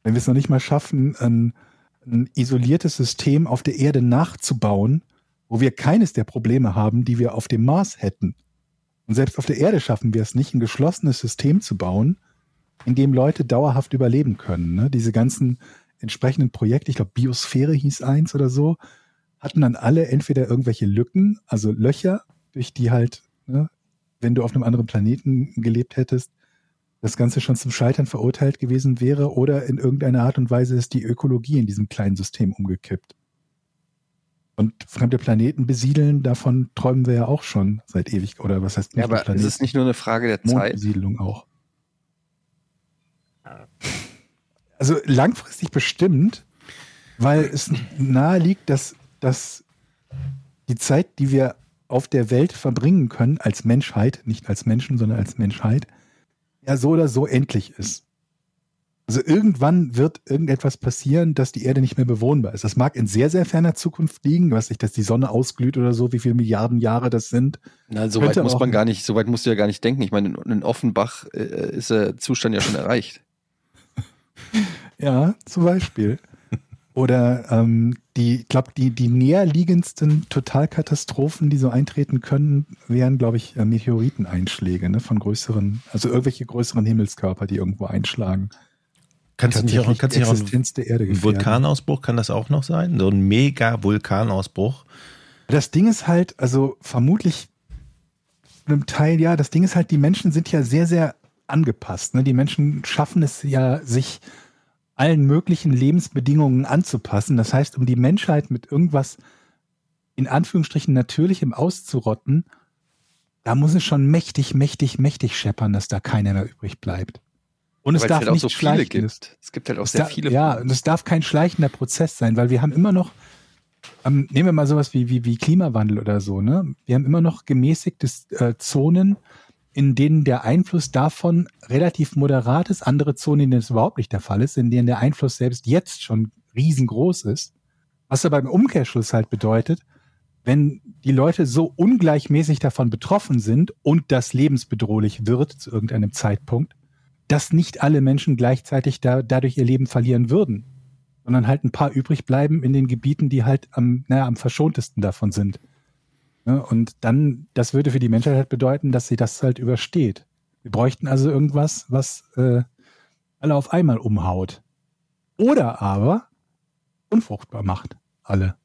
Wenn wir es noch nicht mal schaffen, ein, ein isoliertes System auf der Erde nachzubauen, wo wir keines der Probleme haben, die wir auf dem Mars hätten. Und selbst auf der Erde schaffen wir es nicht, ein geschlossenes System zu bauen, in dem Leute dauerhaft überleben können. Ne? Diese ganzen entsprechenden Projekte, ich glaube Biosphäre hieß eins oder so, hatten dann alle entweder irgendwelche Lücken, also Löcher, durch die halt, ne, wenn du auf einem anderen Planeten gelebt hättest, das Ganze schon zum Scheitern verurteilt gewesen wäre oder in irgendeiner Art und Weise ist die Ökologie in diesem kleinen System umgekippt. Und fremde Planeten besiedeln, davon träumen wir ja auch schon seit ewig, oder was heißt Ja, nur aber es ist nicht nur eine Frage der Zeit. Mondbesiedelung auch. Also langfristig bestimmt, weil es nahe liegt, dass, dass die Zeit, die wir auf der Welt verbringen können, als Menschheit, nicht als Menschen, sondern als Menschheit, ja so oder so endlich ist. Also irgendwann wird irgendetwas passieren, dass die Erde nicht mehr bewohnbar ist. Das mag in sehr, sehr ferner Zukunft liegen, was nicht, dass die Sonne ausglüht oder so, wie viele Milliarden Jahre das sind. Na, so weit muss man gar nicht, so weit musst du ja gar nicht denken. Ich meine, in, in Offenbach äh, ist der Zustand ja schon erreicht. *laughs* Ja, zum Beispiel. Oder ähm, die, ich glaube, die, die näherliegendsten Totalkatastrophen, die so eintreten können, wären, glaube ich, äh, Meteoriteneinschläge ne, von größeren, also irgendwelche größeren Himmelskörper, die irgendwo einschlagen. Kannst du nicht auch, kannst auch Existenz der Erde ein gefährden. Vulkanausbruch, kann das auch noch sein? So ein mega Vulkanausbruch. Das Ding ist halt, also vermutlich einem Teil, ja, das Ding ist halt, die Menschen sind ja sehr, sehr angepasst. Ne? Die Menschen schaffen es ja, sich allen möglichen Lebensbedingungen anzupassen. Das heißt, um die Menschheit mit irgendwas in Anführungsstrichen Natürlichem auszurotten, da muss es schon mächtig, mächtig, mächtig scheppern, dass da keiner mehr übrig bleibt. Und es darf halt auch nicht so viele schleichendes- gibt. Es gibt halt auch es sehr darf- viele. Ja, und es darf kein schleichender Prozess sein, weil wir haben immer noch, ähm, nehmen wir mal sowas wie, wie, wie Klimawandel oder so, ne? Wir haben immer noch gemäßigte äh, Zonen, in denen der Einfluss davon relativ moderat ist, andere Zonen, in denen es überhaupt nicht der Fall ist, in denen der Einfluss selbst jetzt schon riesengroß ist. Was aber im Umkehrschluss halt bedeutet, wenn die Leute so ungleichmäßig davon betroffen sind und das lebensbedrohlich wird zu irgendeinem Zeitpunkt, dass nicht alle Menschen gleichzeitig da, dadurch ihr Leben verlieren würden, sondern halt ein paar übrig bleiben in den Gebieten, die halt am, naja, am verschontesten davon sind. Ne? Und dann, das würde für die Menschheit halt bedeuten, dass sie das halt übersteht. Wir bräuchten also irgendwas, was äh, alle auf einmal umhaut. Oder aber unfruchtbar macht. Alle.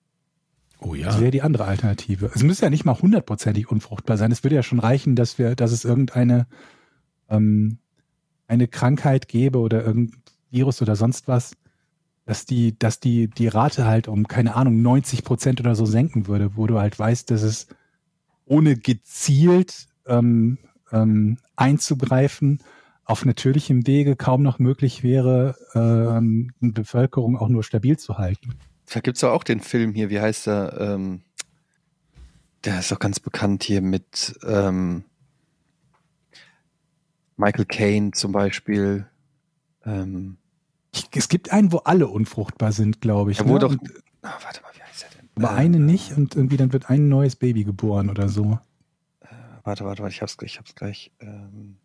Oh Das ja. wäre die andere Alternative. Es müsste ja nicht mal hundertprozentig unfruchtbar sein. Es würde ja schon reichen, dass wir, dass es irgendeine ähm, eine Krankheit gäbe oder irgendein Virus oder sonst was, dass die, dass die die Rate halt um keine Ahnung 90 Prozent oder so senken würde, wo du halt weißt, dass es ohne gezielt ähm, ähm, einzugreifen auf natürlichem Wege kaum noch möglich wäre, ähm, eine Bevölkerung auch nur stabil zu halten. Da gibt's doch auch den Film hier, wie heißt der? Ähm, der ist doch ganz bekannt hier mit ähm, Michael Caine zum Beispiel. Ähm, Ich, es gibt einen, wo alle unfruchtbar sind, glaube ich. ja, wo ne? doch. Ah, warte mal, wie heißt der denn? Aber Äh, eine nicht und irgendwie dann wird ein neues Baby geboren oder so. Warte, warte, warte, ich hab's, ich hab's gleich. Ähm,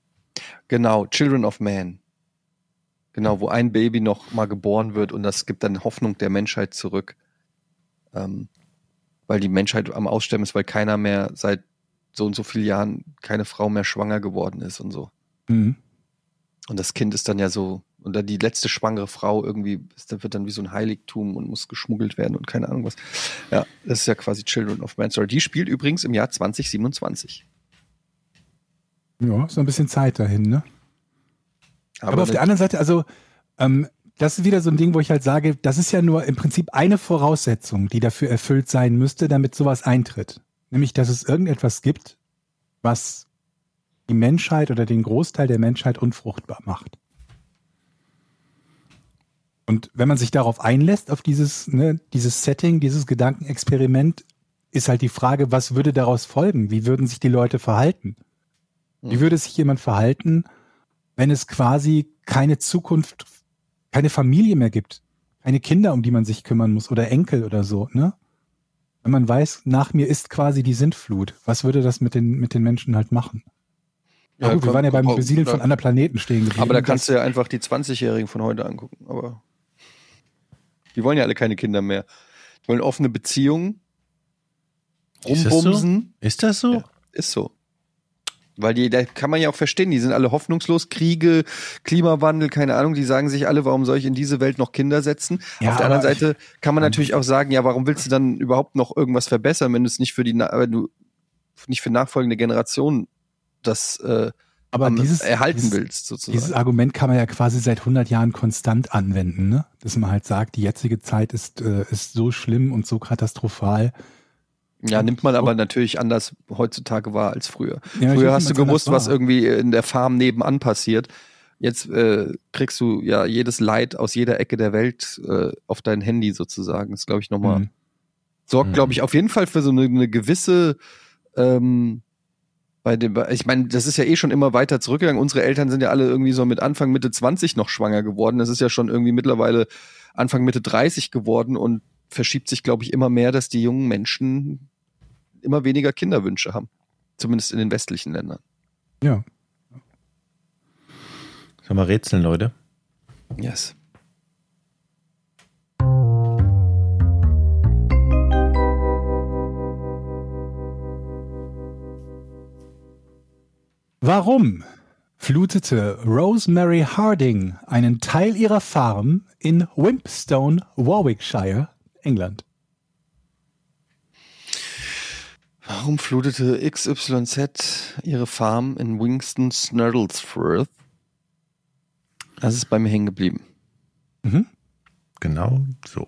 genau, Children of Man. Genau, wo ein Baby noch mal geboren wird und das gibt dann Hoffnung der Menschheit zurück. Ähm, weil die Menschheit am Aussterben ist, weil keiner mehr seit so und so vielen Jahren keine Frau mehr schwanger geworden ist und so. Mhm. Und das Kind ist dann ja so, und dann die letzte schwangere Frau irgendwie, ist, dann wird dann wie so ein Heiligtum und muss geschmuggelt werden und keine Ahnung was. Ja, das ist ja quasi Children of Man Story. Die spielt übrigens im Jahr 2027. Ja, ist noch ein bisschen Zeit dahin, ne? Aber, auf ne- der anderen Seite, also, ähm, das ist wieder so ein Ding, wo ich halt sage, das ist ja nur im Prinzip eine Voraussetzung, die dafür erfüllt sein müsste, damit sowas eintritt. Nämlich, dass es irgendetwas gibt, was die Menschheit oder den Großteil der Menschheit unfruchtbar macht. Und wenn man sich darauf einlässt, auf dieses, ne, dieses Setting, dieses Gedankenexperiment, ist halt die Frage, was würde daraus folgen? Wie würden sich die Leute verhalten? Wie würde sich jemand verhalten, wenn es quasi keine Zukunft, keine Familie mehr gibt? Keine Kinder, um die man sich kümmern muss oder Enkel oder so, ne? Wenn man weiß, nach mir ist quasi die Sintflut, was würde das mit den, mit den Menschen halt machen? Ja, gut, wir waren ja beim komm, Besiedeln von anderen Planeten stehen geblieben. Aber da kannst du ja einfach die 20-Jährigen von heute angucken. Aber die wollen ja alle keine Kinder mehr. Die wollen offene Beziehungen. Ist das so? Rumbumsen. Ist das so? Ja. Ist so. Weil die, da kann man ja auch verstehen, die sind alle hoffnungslos, Kriege, Klimawandel, keine Ahnung, die sagen sich alle, warum soll ich in diese Welt noch Kinder setzen? Ja, Auf der anderen Seite kann man natürlich auch sagen, ja, warum willst du dann überhaupt noch irgendwas verbessern, wenn du es nicht für die, wenn du nicht für nachfolgende Generationen das äh, aber dieses, erhalten dieses, willst, sozusagen. Dieses Argument kann man ja quasi seit 100 Jahren konstant anwenden, ne? Dass man halt sagt, die jetzige Zeit ist, äh, ist so schlimm und so katastrophal. Ja, nimmt man aber natürlich anders heutzutage wahr als früher. Ja, früher hast du gewusst, was irgendwie in der Farm nebenan passiert. Jetzt äh, kriegst du ja jedes Leid aus jeder Ecke der Welt äh, auf dein Handy sozusagen. Das glaube ich nochmal. Mhm. Sorgt, Mhm. glaube ich, auf jeden Fall für so eine, eine gewisse ähm, bei dem, ich meine, das ist ja eh schon immer weiter zurückgegangen. Unsere Eltern sind ja alle irgendwie so mit Anfang, Mitte 20 noch schwanger geworden. Das ist ja schon irgendwie mittlerweile Anfang, Mitte 30 geworden und verschiebt sich, glaube ich, immer mehr, dass die jungen Menschen immer weniger Kinderwünsche haben. Zumindest in den westlichen Ländern. Ja. Sollen wir rätseln, Leute? Yes. Warum flutete Rosemary Harding einen Teil ihrer Farm in Wimpstone, Warwickshire, England? Warum flutete XYZ ihre Farm in Wingston Snurdlesworth? Das ist bei mir hängen geblieben. Genau so.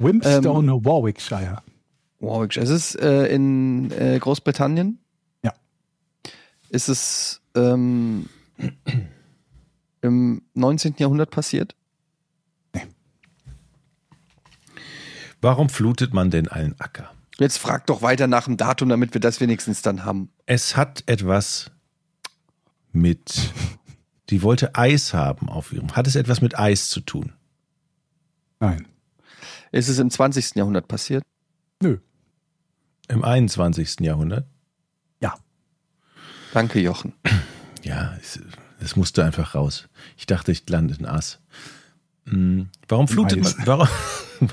Wimpstone, Warwickshire. Warwickshire. Es ist äh, in äh, Großbritannien. Ist es ähm, im 19. Jahrhundert passiert? Warum flutet man denn einen Acker? Jetzt frag doch weiter nach dem Datum, damit wir das wenigstens dann haben. Es hat etwas mit. Die wollte Eis haben auf ihrem. Hat es etwas mit Eis zu tun? Nein. Ist es im 20. Jahrhundert passiert? Nö. Im 21. Jahrhundert? Danke, Jochen. Ja, es, es musste einfach raus. Ich dachte, ich lande in Ass. Hm, Warum flutet man? Warum? *laughs*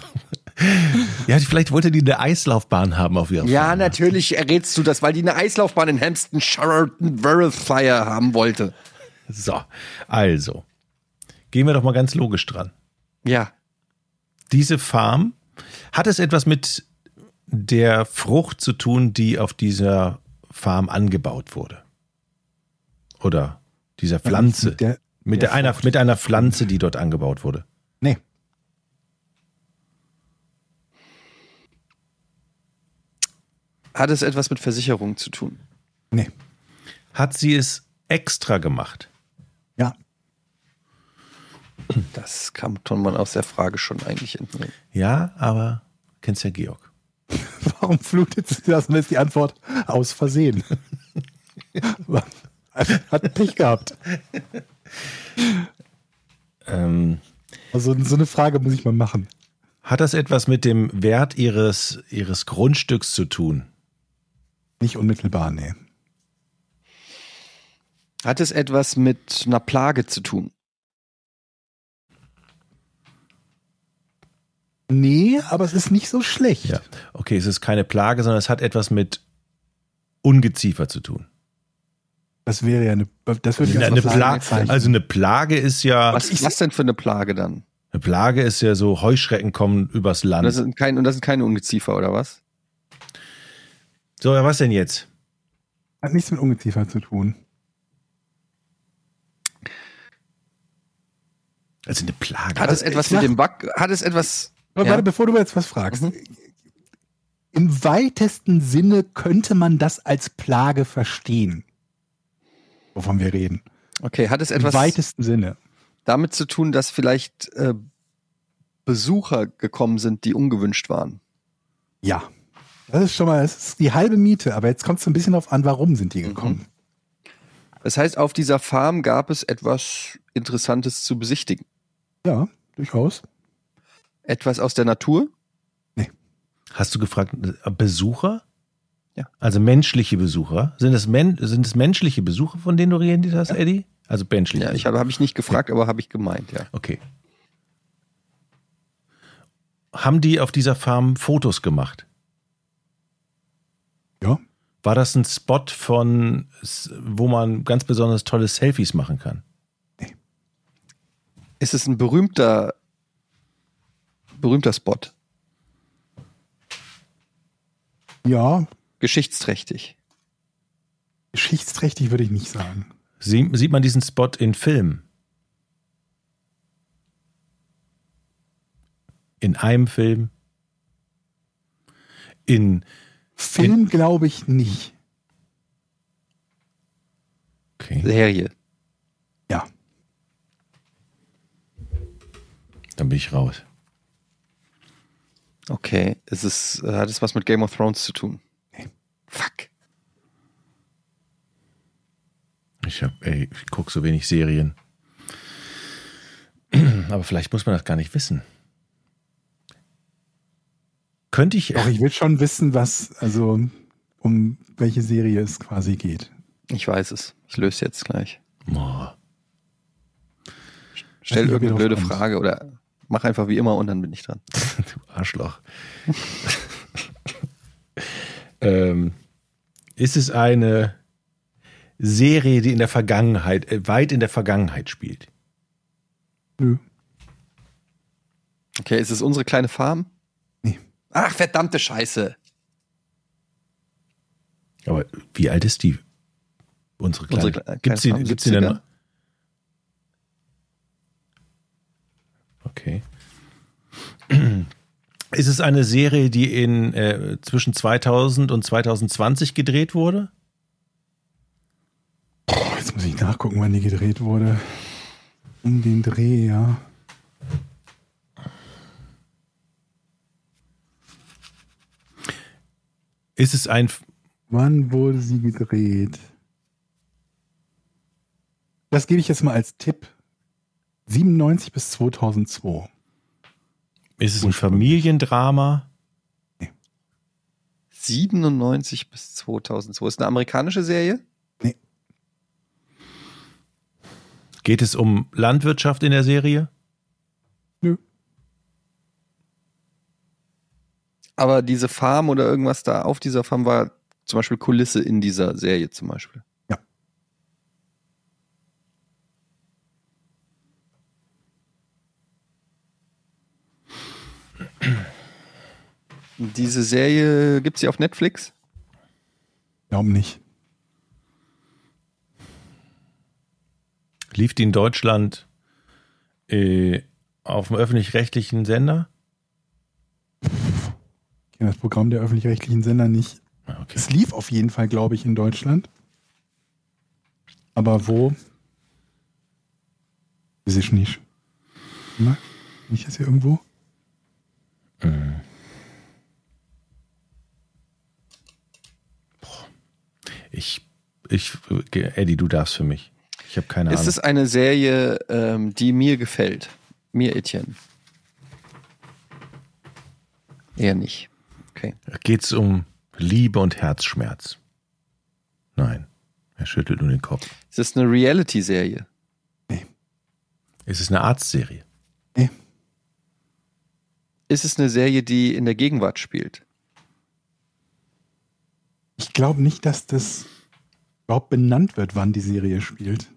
ja, vielleicht wollte die eine Eislaufbahn haben auf ihrem. Ja, natürlich errätst du das, weil die eine Eislaufbahn in Hampton Sheraton Verifier haben wollte. So, also. Gehen wir doch mal ganz logisch dran. Ja. Diese Farm, hat es etwas mit der Frucht zu tun, die auf dieser Farm angebaut wurde? Oder dieser Pflanze? Mit der, Mit, der der einer, mit einer Pflanze, die dort angebaut wurde. nee. Hat es etwas mit Versicherung zu tun? Nee. Hat sie es extra gemacht? Ja. Das kann man aus der Frage schon eigentlich entnehmen. Ja, aber kennst ja Georg. *laughs* Warum flutet sie das? Und ist die Antwort aus Versehen. *laughs* *laughs* Hat Pech gehabt. Ähm, Also so eine Frage muss ich mal machen. hat das etwas mit dem Wert ihres, ihres Grundstücks zu tun? Nicht unmittelbar, nee. Hat es etwas mit einer Plage zu tun? Nee, aber es ist nicht so schlecht. Ja. Okay, es ist keine Plage, sondern es hat etwas mit Ungeziefer zu tun. Das wäre ja eine, das würde ich Eine Plage, also eine Plage ist ja, Was, was denn für eine Plage dann? eine Plage ist ja so, Heuschrecken kommen übers Und Land. das sind, kein, und das sind keine Ungeziefer, oder was? So, ja, was denn jetzt? Hat nichts mit Ungeziefer zu tun. Also eine Plage. Hat es etwas ich mit sag- dem Back? Hat es etwas? Aber Ja. warte, bevor du jetzt was fragst. Mhm. Im weitesten Sinne könnte man das als Plage verstehen, wovon wir reden. Okay, hat es Im etwas weitesten Sinne. damit zu tun, dass vielleicht äh, Besucher gekommen sind, die ungewünscht waren? Ja. Das ist schon mal, das ist die halbe Miete, aber jetzt kommt es ein bisschen darauf an, warum sind die gekommen. Das heißt, auf dieser Farm gab es etwas Interessantes zu besichtigen. Ja, durchaus. Etwas aus der Natur? Hast du gefragt, äh, Besucher? Ja. Also menschliche Besucher? Sind es, men sind es menschliche Besucher, von denen du redet hast, Eddie? Also menschliche. Ja, ich habe hab ich nicht gefragt, aber habe ich gemeint, ja. Okay. Haben die auf dieser Farm Fotos gemacht? Ja. War das ein Spot von, wo man ganz besonders tolle Selfies machen kann? Ist es ein berühmter, berühmter Spot? Ja, Geschichtsträchtig. geschichtsträchtig würde ich nicht sagen. Sie, sieht man diesen Spot in Filmen? In einem Film? In, Film glaube ich nicht. okay, Serie. Ja. dann bin ich raus. Okay. Ist es, äh, hat es was mit Game of Thrones zu tun? Fuck. Ich hab, ey, ich guck so wenig Serien. *clears throat* Aber vielleicht muss man das gar nicht wissen. Könnte ich, Doch, ich will schon wissen, was, also um welche Serie es quasi geht. Ich weiß es. Ich löse jetzt gleich. Boah, Stell nicht, irgendeine blöde. Frage oder mach einfach wie immer und dann bin ich dran. *laughs* du Arschloch. *laughs* ähm, ist es eine Serie, die in der Vergangenheit, äh, weit in der Vergangenheit spielt? Nö. Okay, ist es unsere kleine Farm? Nee. Ach, verdammte Scheiße. Aber wie alt ist die? Unsere kleine. Unsere Kle- gibt's die, kleine Farm, gibt's die denn 70er? noch? Okay. Ist es eine Serie, die in äh, zwischen 2000 und 2020 gedreht wurde? Boah, jetzt muss ich nachgucken, wann die gedreht wurde. Um den Dreh, ja. Ist es ein Wann wurde sie gedreht? Das gebe ich jetzt mal als Tipp. 97 bis 2002. ist es ein. Familiendrama? 97 bis 2002. Ist eine amerikanische Serie? Geht es um Landwirtschaft in der Serie? Nö. Aber diese Farm oder irgendwas da auf dieser Farm war zum Beispiel Kulisse in dieser Serie zum Beispiel. Diese Serie gibt sie auf Netflix? Glauben nicht. Lief die in Deutschland äh, auf dem öffentlich-rechtlichen Sender? Ich kenne das Programm der öffentlich-rechtlichen Sender nicht. Ah, Okay. Es lief auf jeden Fall, glaube ich, in Deutschland. Aber wo? Weiß ich nicht. Na, ich das hier irgendwo? Ich, ich, Eddie, du darfst für mich. Ich habe keine Ist Ahnung. es eine Serie, ähm, die mir gefällt? Mir, Etienne. Eher nicht. Okay. Geht es um Liebe und Herzschmerz? Nein. Er schüttelt nur den Kopf. Ist es eine Reality-Serie? Ist es eine Arztserie? Nee. ist es eine Serie, die in der Gegenwart spielt? Ich glaube nicht, dass das überhaupt benannt wird, wann die Serie spielt.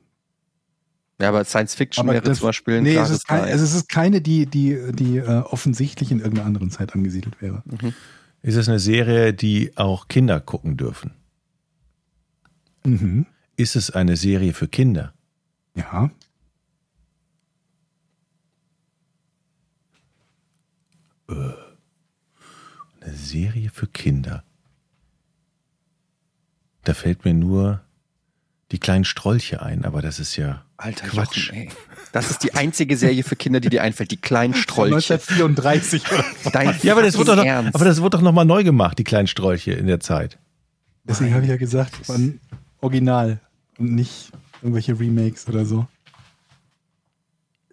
Ja, aber Science Fiction Aber wäre das- zum Beispiel ein Nee, es ist, kein, also es ist keine, die, die, die äh, offensichtlich in irgendeiner anderen Zeit angesiedelt wäre. Ist es eine Serie, die auch Kinder gucken dürfen? Mhm. Ist es eine Serie für Kinder? Ja. Eine Serie für Kinder. Da fällt mir nur die kleinen Strolche ein, aber das ist ja Alter Quatsch. Jochen, ey. Das ist die einzige Serie für Kinder, die dir einfällt. Die kleinen Strolche. 1934 oder *laughs* so. Dein Ja, aber das wurde doch, Ernst. aber das wurde doch nochmal neu gemacht, die kleinen Strolche in der Zeit. Deswegen habe ich ja gesagt, von Original und nicht irgendwelche Remakes oder so.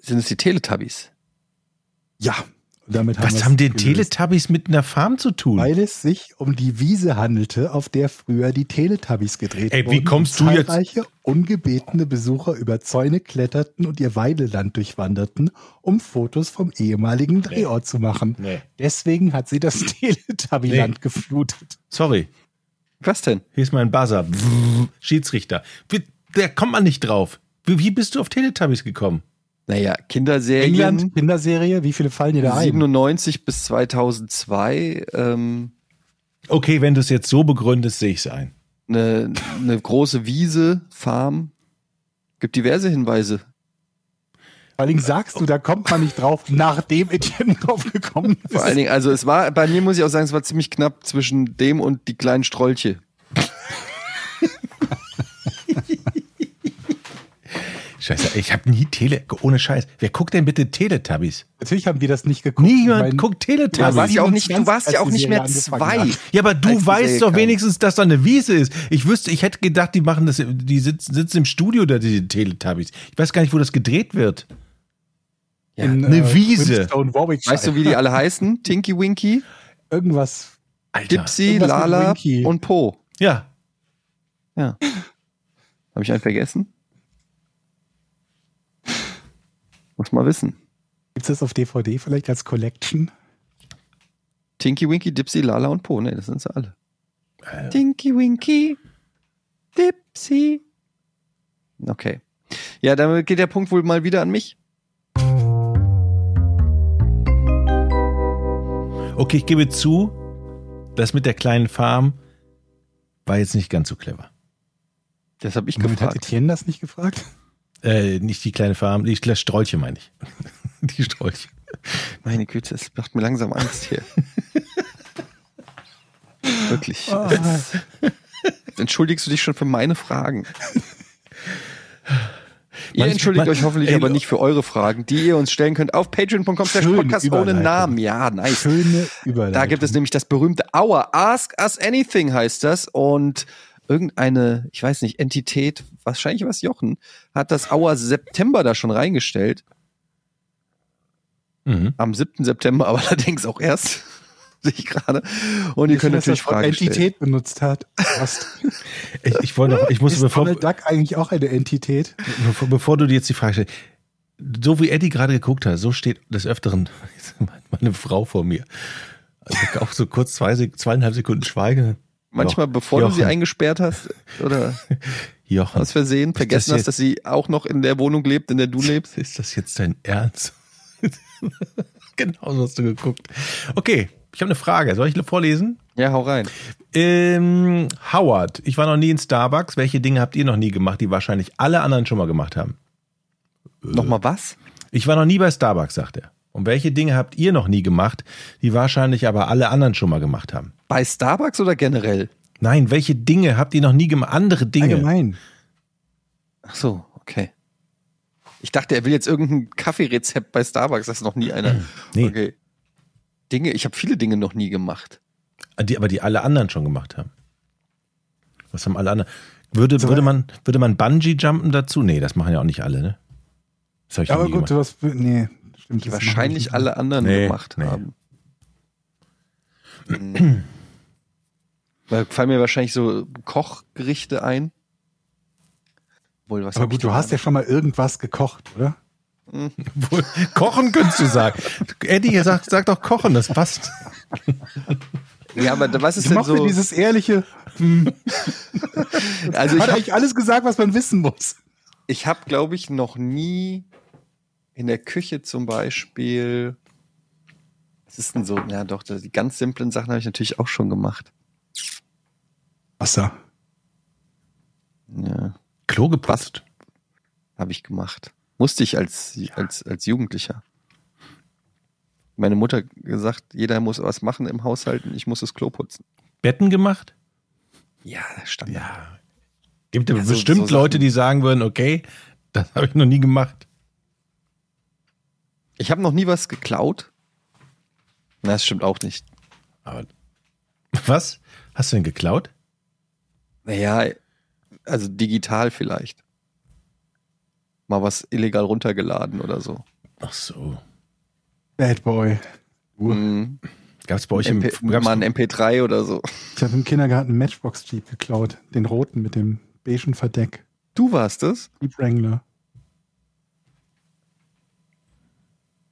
Sind es die Teletubbies? Ja. Damit haben Was haben denn gelöst. Teletubbies mit einer Farm zu tun? Weil es sich um die Wiese handelte, auf der früher die Teletubbies gedreht Ey, wie wurden. kommst und du jetzt- Zahlreiche ungebetene Besucher über Zäune kletterten und ihr Weideland durchwanderten, um Fotos vom ehemaligen Drehort zu machen. Nee. Deswegen hat sie das *laughs* Teletubbyland geflutet. Sorry, Was denn? hier ist mein Buzzer. Schiedsrichter. Wie- Da kommt man nicht drauf. Wie, wie bist du auf Teletubbies gekommen? Naja, Kinderserien. England, Kinderserie, wie viele fallen dir da ein? 97 bis 2002. Ähm, Okay, wenn du es jetzt so begründest, sehe ich es ein. eine, eine große Wiese, Farm. Gibt diverse Hinweise. Vor allen Dingen sagst du, da kommt man nicht drauf, nachdem Etienne drauf gekommen ist. Vor allen Dingen, also es war, bei mir muss ich auch sagen, es war ziemlich knapp zwischen dem und die kleinen Strolche. *laughs* Scheiße, ich habe nie Tele... Ohne Scheiß. Wer guckt denn bitte Teletubbies? Natürlich haben wir das nicht geguckt. Niemand Ich mein, guckt Du Teletubbies. warst ja auch nicht, du warst ja auch nicht mehr zwei. Ja, aber du weißt doch wenigstens, dass da eine Wiese ist. Ich wüsste, ich hätte gedacht, die machen das, die sitzen, sitzen im Studio da, die Teletubbies. Ich weiß gar nicht, wo das gedreht wird. Ja. In, Eine Wiese. Brimstone, Warwickshire. Weißt du, wie die alle heißen? Tinky Winky, Irgendwas. Alter. Dipsy, Irgendwas Lala und Po. Ja. Ja. Habe ich einen vergessen? Muss mal wissen. Gibt es das auf DVD vielleicht als Collection? Tinky Winky, Dipsy, Lala und Po. Ne, das sind sie alle. Äh. Tinky Winky, Dipsy. Okay. Ja, damit geht der Punkt wohl mal wieder an mich. Okay, ich gebe zu, das mit der kleinen Farm war jetzt nicht ganz so clever. Das habe ich hat gefragt. Etienne das nicht gefragt? Äh, nicht die kleine Farm, die Strolche meine ich. *laughs* die Strolche. Meine Güte, es macht mir langsam Angst hier. Wirklich. Es- Entschuldigst du dich schon für meine Fragen? Ihr Manch- entschuldigt man- euch hoffentlich ey, aber nicht für eure Fragen, die ihr uns stellen könnt auf patreon.com slash podcast ohne. Namen. Ja, nice. Schöne Überleitung. Da gibt es nämlich das berühmte Hour. Ask Us Anything heißt das. Und irgendeine, ich weiß nicht, Entität, wahrscheinlich was Jochen, hat das Hour September da schon reingestellt. Mhm. Am 7. September, aber *laughs* allerdings auch erst. *laughs* Sehe ich gerade. Und ihr könnt natürlich Fragen stellen. Entität benutzt hat. Fast. *laughs* Ich, ich wollte noch, ich muss, Ist bevor, Donald Duck eigentlich auch eine Entität? bevor, bevor du dir jetzt die Frage stellst, so wie Eddie gerade geguckt hat, so steht des Öfteren meine Frau vor mir. Also auch so kurz zwei, zweieinhalb Sekunden Schweigen. Manchmal, Jo- bevor du sie Jochen. eingesperrt hast oder *laughs* Jochen, aus Versehen vergessen das hast, dass sie auch noch in der Wohnung lebt, in der du lebst. ist das jetzt dein Ernst? *laughs* genau so hast du geguckt. Okay, ich habe eine Frage. Soll ich vorlesen? Ja, hau rein. Ähm, Howard, ich war noch nie in Starbucks. Welche Dinge habt ihr noch nie gemacht, die wahrscheinlich alle anderen schon mal gemacht haben? Nochmal was? Ich war noch nie bei Starbucks, sagt er. Und welche Dinge habt ihr noch nie gemacht, die wahrscheinlich aber alle anderen schon mal gemacht haben? Bei Starbucks oder generell? Nein, welche Dinge habt ihr noch nie gemacht? Andere Dinge. Allgemein. Ach so, okay. Ich dachte, er will jetzt irgendein Kaffeerezept bei Starbucks, das ist noch nie einer. Nee. Okay. Dinge, ich habe viele Dinge noch nie gemacht. Die, aber die alle anderen schon gemacht haben. Was haben alle anderen? Würde, So, würde, man, würde man Bungee-Jumpen dazu? Nee, das machen ja auch nicht alle, ne? Das habe ich aber gut, gemacht. sowas. Nee, stimmt. Die wahrscheinlich alle anderen Nee, gemacht nee. haben. Hm. *clears throat* Da fallen mir wahrscheinlich so Kochgerichte ein. Wohl, was nicht. Aber gut, du hast ja schon mal irgendwas gekocht, oder? *laughs* Obwohl, kochen könntest du sagen. Eddie, sag, sag doch kochen, das passt. Ja, aber was ist Ich denn so? dieses ehrliche, hm, Also ich hat habe, eigentlich alles gesagt, was man wissen muss. ich hab, glaube ich, noch nie in der Küche zum Beispiel. Was ist denn so? Ja, doch, die ganz simplen Sachen habe ich natürlich auch schon gemacht. Wasser. Ja, Klo geputzt. habe ich gemacht. Musste ich als, als, als Jugendlicher. Meine Mutter gesagt, jeder muss was machen im Haushalt und ich muss das Klo putzen. Betten gemacht? Ja, stand Ja. Gibt ja, Ja, so- bestimmt so Leute, die sagen würden, okay, das habe ich noch nie gemacht. Ich habe noch nie was geklaut. Na, das stimmt auch nicht. Aber *laughs* was? Hast du denn geklaut? Naja, also digital vielleicht. Mal was illegal runtergeladen oder so. Ach so. Bad Boy. Mhm. Gab es bei euch im MP, gab's, mal ein MP3 oder so. Ich habe im Kindergarten einen Matchbox Jeep geklaut. Den roten mit dem beigen Verdeck. Du warst es? Jeep Wrangler.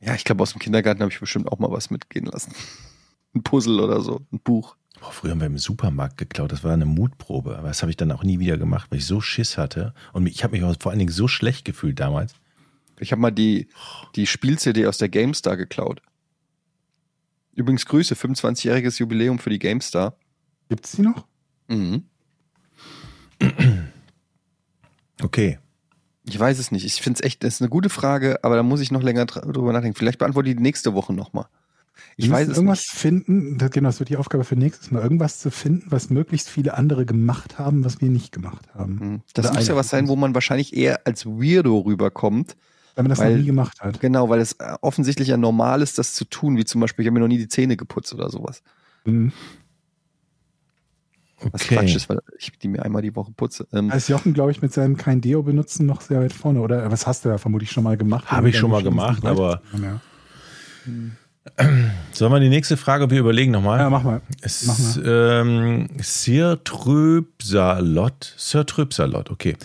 Ja, ich glaube, aus dem Kindergarten habe ich bestimmt auch mal was mitgehen lassen. Ein Puzzle oder so, ein Buch. Boah, früher haben wir im Supermarkt geklaut. Das war eine Mutprobe. Aber das habe ich dann auch nie wieder gemacht, weil ich so Schiss hatte. Und ich habe mich auch vor allen Dingen so schlecht gefühlt damals. Ich habe mal die, die Spiel-CD aus der GameStar geklaut. Übrigens Grüße, 25-jähriges Jubiläum für die GameStar. Gibt's die noch? Mhm. Okay. Ich weiß es nicht. Ich finde es echt, das ist eine gute Frage, aber da muss ich noch länger dr- drüber nachdenken. Vielleicht beantworte ich die nächste Woche nochmal. Ich Wir weiß es irgendwas nicht. finden, das, genau, das wird die Aufgabe für nächstes Mal, irgendwas zu finden, was möglichst viele andere gemacht haben, was wir nicht gemacht haben. Mhm. Das Oder muss ja was sein, wo man wahrscheinlich eher als Weirdo rüberkommt. Weil man das Weil- noch nie gemacht hat. Genau, weil es äh, offensichtlich ja normal ist, das zu tun, wie zum Beispiel, ich habe mir noch nie die Zähne geputzt oder sowas. Mhm. Was Okay. Quatsch ist, weil ich die mir einmal die Woche putze. Ähm, ist Jochen, glaube ich, mit seinem kein Deo benutzen noch sehr weit vorne. Oder was hast du ja vermutlich schon mal gemacht? Habe ich schon mal gemacht, aber-. Ja. *clears throat* Sollen wir die nächste Frage? Wir überlegen nochmal. ja, mach mal. Es Mach ist ähm, Sir Tröpsalot. Sir Tröpsalot, okay.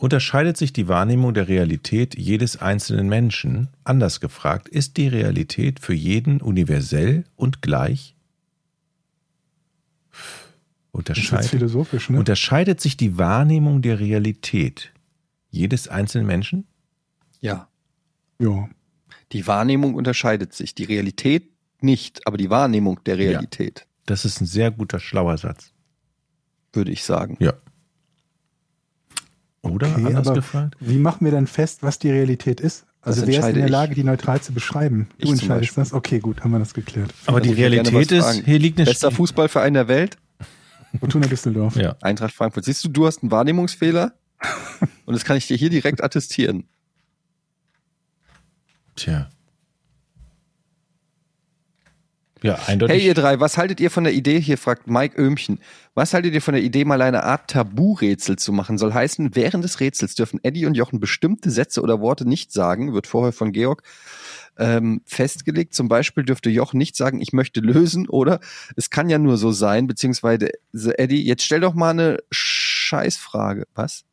Unterscheidet sich die Wahrnehmung der Realität jedes einzelnen Menschen? Anders gefragt, ist die Realität für jeden universell und gleich? Das Unterscheidet, philosophisch, ne? unterscheidet sich die Wahrnehmung der Realität jedes einzelnen Menschen? ja, ja. die Wahrnehmung unterscheidet sich. Die Realität nicht, aber die Wahrnehmung der Realität, Das ist ein sehr guter, schlauer Satz. würde ich sagen. Ja. Oder Okay, anders aber gefragt? Wie machen wir dann fest, was die Realität ist? Also Das wer ist in der ich. Lage, die neutral zu beschreiben? Ich Du entscheidest das? Okay, gut, haben wir das geklärt. Aber Da die ich Realität ist, fragen. hier liegt eine Bester Fußballverein der Welt, Fortuna Düsseldorf. Ja. Eintracht Frankfurt. Siehst du, du hast einen Wahrnehmungsfehler *laughs* und das kann ich dir hier direkt attestieren. Tja. Ja, eindeutig. Hey ihr drei, was haltet ihr von der Idee, hier fragt Mike Öhmchen, was haltet ihr von der Idee, mal eine Art Tabu-Rätsel zu machen? Soll heißen, während des Rätsels dürfen Eddie und Jochen bestimmte Sätze oder Worte nicht sagen, wird vorher von Georg ähm, festgelegt. Zum Beispiel dürfte Jochen nicht sagen, ich möchte lösen oder es kann ja nur so sein, beziehungsweise Eddie, jetzt stell doch mal eine Scheißfrage. Was?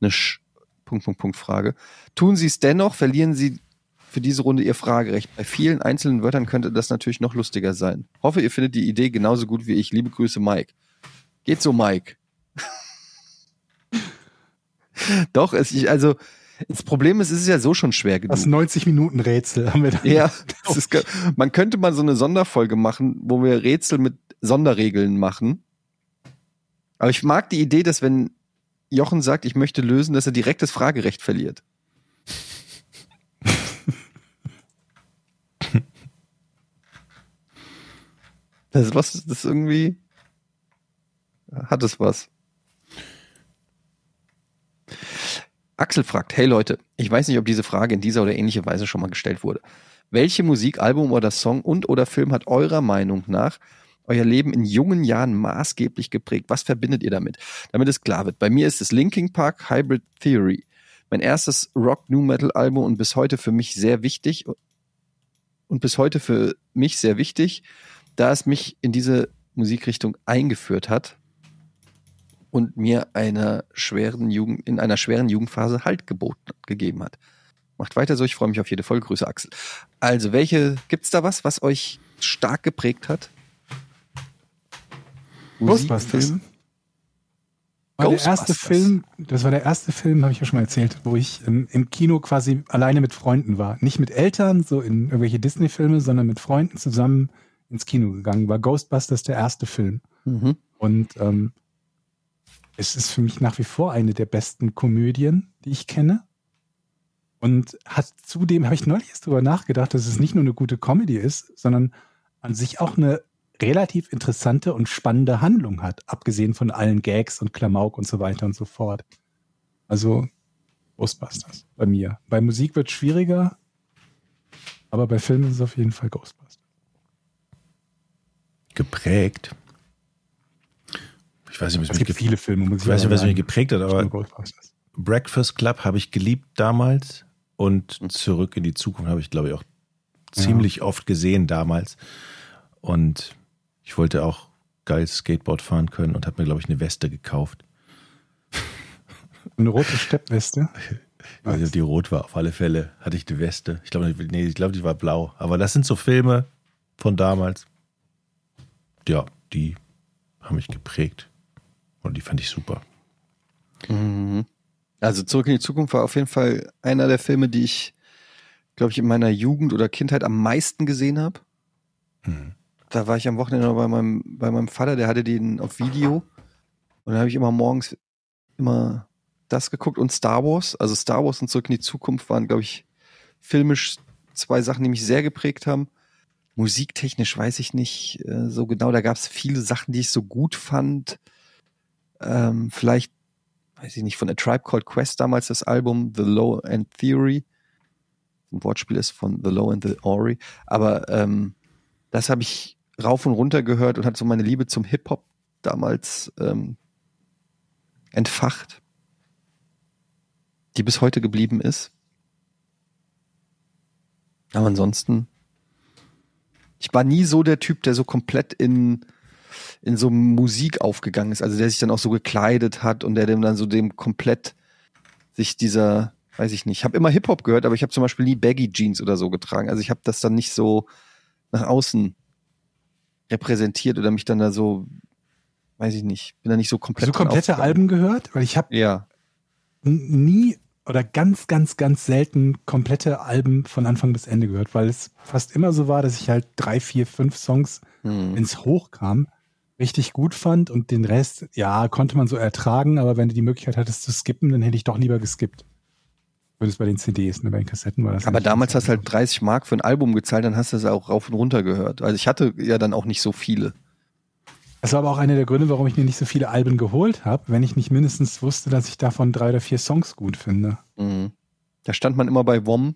Eine Sch Punkt, Punkt, Punkt Frage. Tun Sie es dennoch, verlieren Sie für diese Runde Ihr Fragerecht. Bei vielen einzelnen Wörtern könnte das natürlich noch lustiger sein. Hoffe, ihr findet die Idee genauso gut wie ich. Liebe Grüße, Mike. Geht so, Mike. *laughs* Doch, es, ich, also, das Problem ist, es ist ja so schon schwer genug. Das 90 Minuten Rätsel haben wir da. Ja, ist, man könnte mal so eine Sonderfolge machen, wo wir Rätsel mit Sonderregeln machen. Aber ich mag die Idee, dass wenn Jochen sagt, ich möchte lösen, dass er direkt das Fragerecht verliert. *laughs* Das ist was, das irgendwie, hat es was. Axel fragt, hey Leute, ich weiß nicht, ob diese Frage in dieser oder ähnlicher Weise schon mal gestellt wurde. Welche Musik, Album oder Song und oder Film hat eurer Meinung nach euer Leben in jungen Jahren maßgeblich geprägt? Was verbindet ihr damit? Damit es klar wird. Bei mir ist es Linkin Park Hybrid Theory. Mein erstes Rock New Metal Album und bis heute für mich sehr wichtig und bis heute für mich sehr wichtig, da es mich in diese Musikrichtung eingeführt hat und mir einer schweren Jugend, in einer schweren Jugendphase Halt geboten, gegeben hat. Macht weiter so, ich freue mich auf jede Folge. Grüße Axel. Also, welche, gibt's da was, was euch stark geprägt hat? Ghostbusters. War der erste Ghostbusters. Film, das war der erste Film, habe ich ja schon mal erzählt, wo ich im, im Kino quasi alleine mit Freunden war. Nicht mit Eltern, so in irgendwelche Disney-Filme, sondern mit Freunden zusammen ins Kino gegangen. War Ghostbusters der erste Film. Mhm. Und ähm, es ist für mich nach wie vor eine der besten Komödien, die ich kenne. Und hat zudem, habe ich neulich erst drüber nachgedacht, dass es nicht nur eine gute Comedy ist, sondern an sich auch eine relativ interessante und spannende Handlung hat, abgesehen von allen Gags und Klamauk und so weiter und so fort. Also Ghostbusters bei mir. Bei Musik wird es schwieriger, aber bei Filmen ist es auf jeden Fall Ghostbusters. Geprägt. Ich weiß nicht, was Es mich, gibt viele Filme, muss ich weiß nicht, was mich geprägt hat, aber. Breakfast Club habe ich geliebt damals und Zurück in die Zukunft habe ich, glaube ich, auch ziemlich oft gesehen damals. Und ich wollte auch geil Skateboard fahren können und habe mir, glaube ich, eine Weste gekauft. Eine rote Steppweste. Ich weiß nicht, ob die rot war, auf alle Fälle hatte ich eine Weste. Ich glaube, nee, ich glaube, die war blau. Aber das sind so Filme von damals. Ja, die haben mich geprägt. Und die fand ich super. Mhm. Also Zurück in die Zukunft war auf jeden Fall einer der Filme, die ich, glaube ich, in meiner Jugend oder Kindheit am meisten gesehen habe. Mhm. Da war ich am Wochenende bei meinem, bei meinem Vater, der hatte den auf Video. Und dann habe ich immer morgens immer das geguckt und Star Wars. Also Star Wars und Zurück in die Zukunft waren, glaube ich, filmisch zwei Sachen, die mich sehr geprägt haben. Musiktechnisch weiß ich nicht äh, so genau. Da gab es viele Sachen, die ich so gut fand. Ähm, vielleicht, weiß ich nicht, von A Tribe Called Quest damals das Album The Low End Theory. Ein Wortspiel ist von The Low and the Ori. Aber ähm, das habe ich rauf und runter gehört und hat so meine Liebe zum Hip-Hop damals ähm, entfacht, die bis heute geblieben ist. Aber ansonsten, ich war nie so der Typ, der so komplett in, in so Musik aufgegangen ist, also der sich dann auch so gekleidet hat und der dem dann so dem komplett sich dieser, weiß ich nicht, ich habe immer Hip-Hop gehört, aber ich habe zum Beispiel nie Baggy Jeans oder so getragen. Also ich habe das dann nicht so nach außen repräsentiert oder mich dann da so, weiß ich nicht, bin da nicht so komplett. Hast du drin komplette. Alben gehört? Weil ich habe Ja. nie oder ganz, ganz, ganz selten komplette Alben von Anfang bis Ende gehört, weil es fast immer so war, dass ich halt drei, vier, fünf Songs, Hm. wenn es hochkam, richtig gut fand und den Rest, ja, konnte man so ertragen, aber wenn du die Möglichkeit hattest zu skippen, dann hätte ich doch lieber geskippt. Zumindest bei den CDs, ne, bei den Kassetten war das. Aber damals hast du halt 30 Mark für ein Album gezahlt, dann hast du es auch rauf und runter gehört. Also ich hatte ja dann auch nicht so viele. Das war aber auch einer der Gründe, warum ich mir nicht so viele Alben geholt habe, wenn ich nicht mindestens wusste, dass ich davon drei oder vier Songs gut finde. Mhm. Da stand man immer bei WOM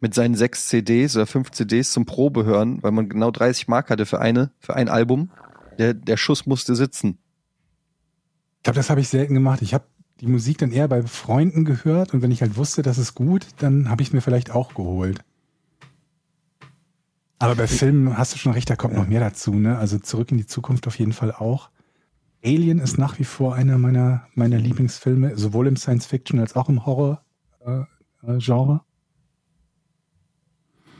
mit seinen sechs CDs oder fünf CDs zum Probehören, weil man genau 30 Mark hatte für eine, für ein Album. Der, der Schuss musste sitzen. Ich glaube, das habe ich selten gemacht. Ich habe die Musik dann eher bei Freunden gehört und wenn ich halt wusste, das ist gut, dann habe ich es mir vielleicht auch geholt. Aber bei Filmen hast du schon recht, da kommt noch mehr dazu. Ne? Also zurück in die Zukunft auf jeden Fall auch. Alien ist nach wie vor einer meiner, meiner Lieblingsfilme, sowohl im Science-Fiction als auch im Horror-Genre.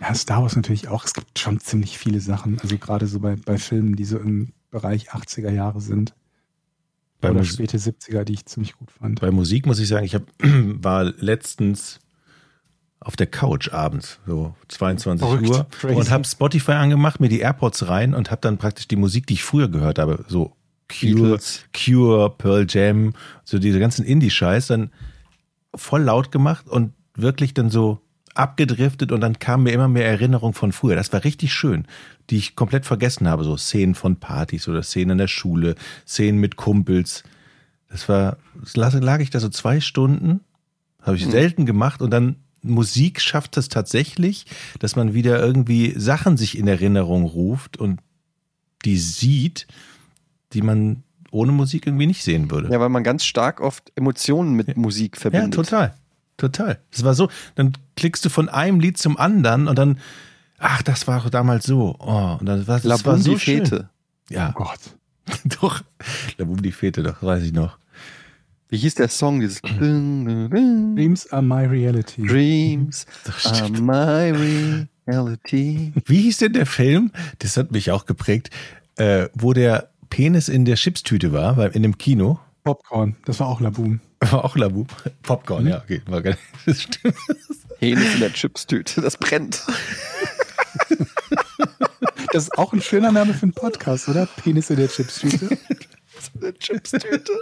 ja, Star Wars natürlich auch. Es gibt schon ziemlich viele Sachen. Also gerade so bei, bei Filmen, die so im Bereich 80er Jahre sind. Bei, oder Mus späte 70er, die ich ziemlich gut fand. bei Musik muss ich sagen, ich hab, *clears throat* war letztens auf der Couch abends, so 22 Verrückt, Uhr, crazy. und habe Spotify angemacht, mir die AirPods rein und habe dann praktisch die Musik, die ich früher gehört habe, so Cure. Cure, Pearl Jam, so diese ganzen Indie-Scheiß, dann voll laut gemacht und wirklich dann so abgedriftet und dann kamen mir immer mehr Erinnerungen von früher. Das war richtig schön, die ich komplett vergessen habe. So Szenen von Partys oder Szenen in der Schule, Szenen mit Kumpels. Das war, das lag ich da so zwei Stunden, habe ich selten gemacht und dann Musik schafft es tatsächlich, dass man wieder irgendwie Sachen sich in Erinnerung ruft und die sieht, die man ohne Musik irgendwie nicht sehen würde. Ja, weil man ganz stark oft Emotionen mit Musik Ja, verbindet. total. Total. Es war so, dann klickst du von einem Lied zum anderen und dann, ach, das war damals so. Oh, und dann war, das La war so die schön. Fete. Oh Ja, Gott. *laughs* doch. La Boum die Fete, doch, weiß ich noch. Wie hieß der Song? Dieses Dreams Dreams are my reality. *laughs* are my reality. *laughs* Wie hieß denn der Film? Das hat mich auch geprägt, äh, wo der Penis in der Chipstüte war, beim- in dem Kino. Popcorn, das war auch Laboom. War auch Labu. Popcorn, ja, okay. War geil. *laughs* Das stimmt. Penis in der Chipstüte, das brennt. Das ist auch ein schöner Name für einen Podcast, oder? Penis in der Chipstüte. *laughs* In der Chipstüte.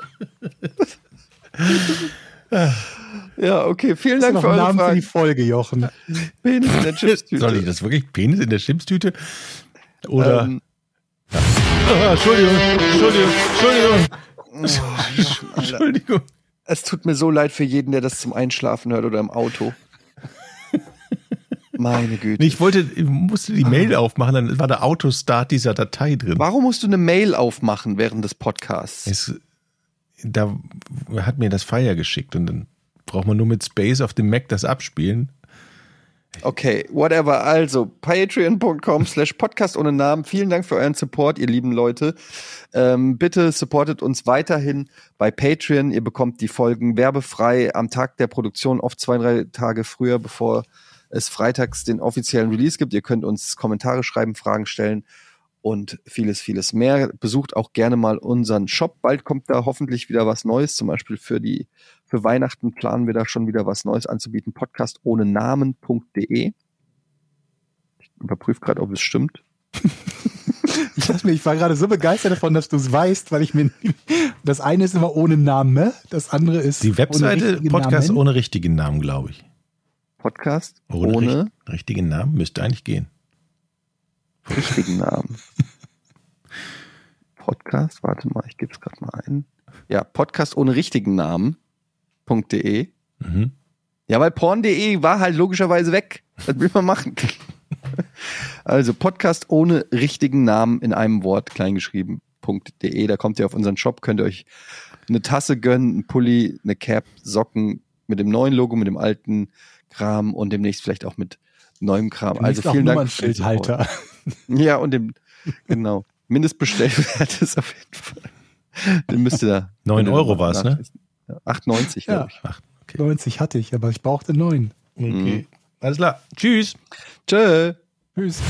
ja, okay. Vielen Dank für eure Name für die. Folge, Jochen. Penis in der *laughs* Chipstüte. Soll ich das wirklich? Penis in der Chipstüte? Oder. Ähm, Ah, Entschuldigung, Entschuldigung, Entschuldigung. oh, Entschuldigung. Es tut mir so leid für jeden, der das zum Einschlafen hört oder im Auto. Meine Güte. Nee, Ich wollte, ich musste die Mail aufmachen, dann war der Autostart dieser Datei drin. Warum musst du eine Mail aufmachen während des Podcasts? Es, da hat mir das Fire geschickt und dann braucht man nur mit Space auf dem Mac das abspielen. Okay, whatever. Also, patreon.com slash podcast ohne Namen. Vielen Dank für euren Support, ihr lieben Leute. Ähm, bitte supportet uns weiterhin bei Patreon. Ihr bekommt die Folgen werbefrei am Tag der Produktion, oft zwei, drei Tage früher, bevor es freitags den offiziellen Release gibt. Ihr könnt uns Kommentare schreiben, Fragen stellen und vieles, vieles mehr. Besucht auch gerne mal unseren Shop. Bald kommt da hoffentlich wieder was Neues, zum Beispiel für die für Weihnachten planen wir da schon wieder was Neues anzubieten. Podcast ohne Namen.de. Ich überprüfe gerade, ob es stimmt. *laughs* Ich, dachte mir, ich war gerade so begeistert davon, dass du es weißt, weil ich mir. Das eine ist immer ohne Name, das andere ist. Die ohne Webseite richtigen Podcast Namen. ohne richtigen Namen, glaube ich. Podcast Ohne, ohne richt- richtigen Namen müsste eigentlich gehen. richtigen Namen. *laughs* Podcast, warte mal, ich gebe es gerade mal ein. Ja, Podcast ohne richtigen Namen.de. Mhm. Ja, weil porn.de war halt logischerweise weg. Was will man machen? Also Podcast ohne richtigen Namen in einem Wort kleingeschrieben.de. Da kommt ihr auf unseren Shop, könnt ihr euch eine Tasse gönnen, einen Pulli, eine Cap, Socken mit dem neuen Logo, mit dem alten Kram und demnächst vielleicht auch mit neuem Kram. Also Demnächst auch vielen Dank. Nummernschildhalter. Ja, und dem, genau. Mindestbestellwert *laughs* ist auf jeden Fall. Den müsst ihr da. 9 Euro war's, ne? Ja, 8,90, Ja. glaube ich. Ach, okay. 90 hatte ich, aber ich brauchte neun. okay. Alles klar. Tschüss. Tschö. Tschüss.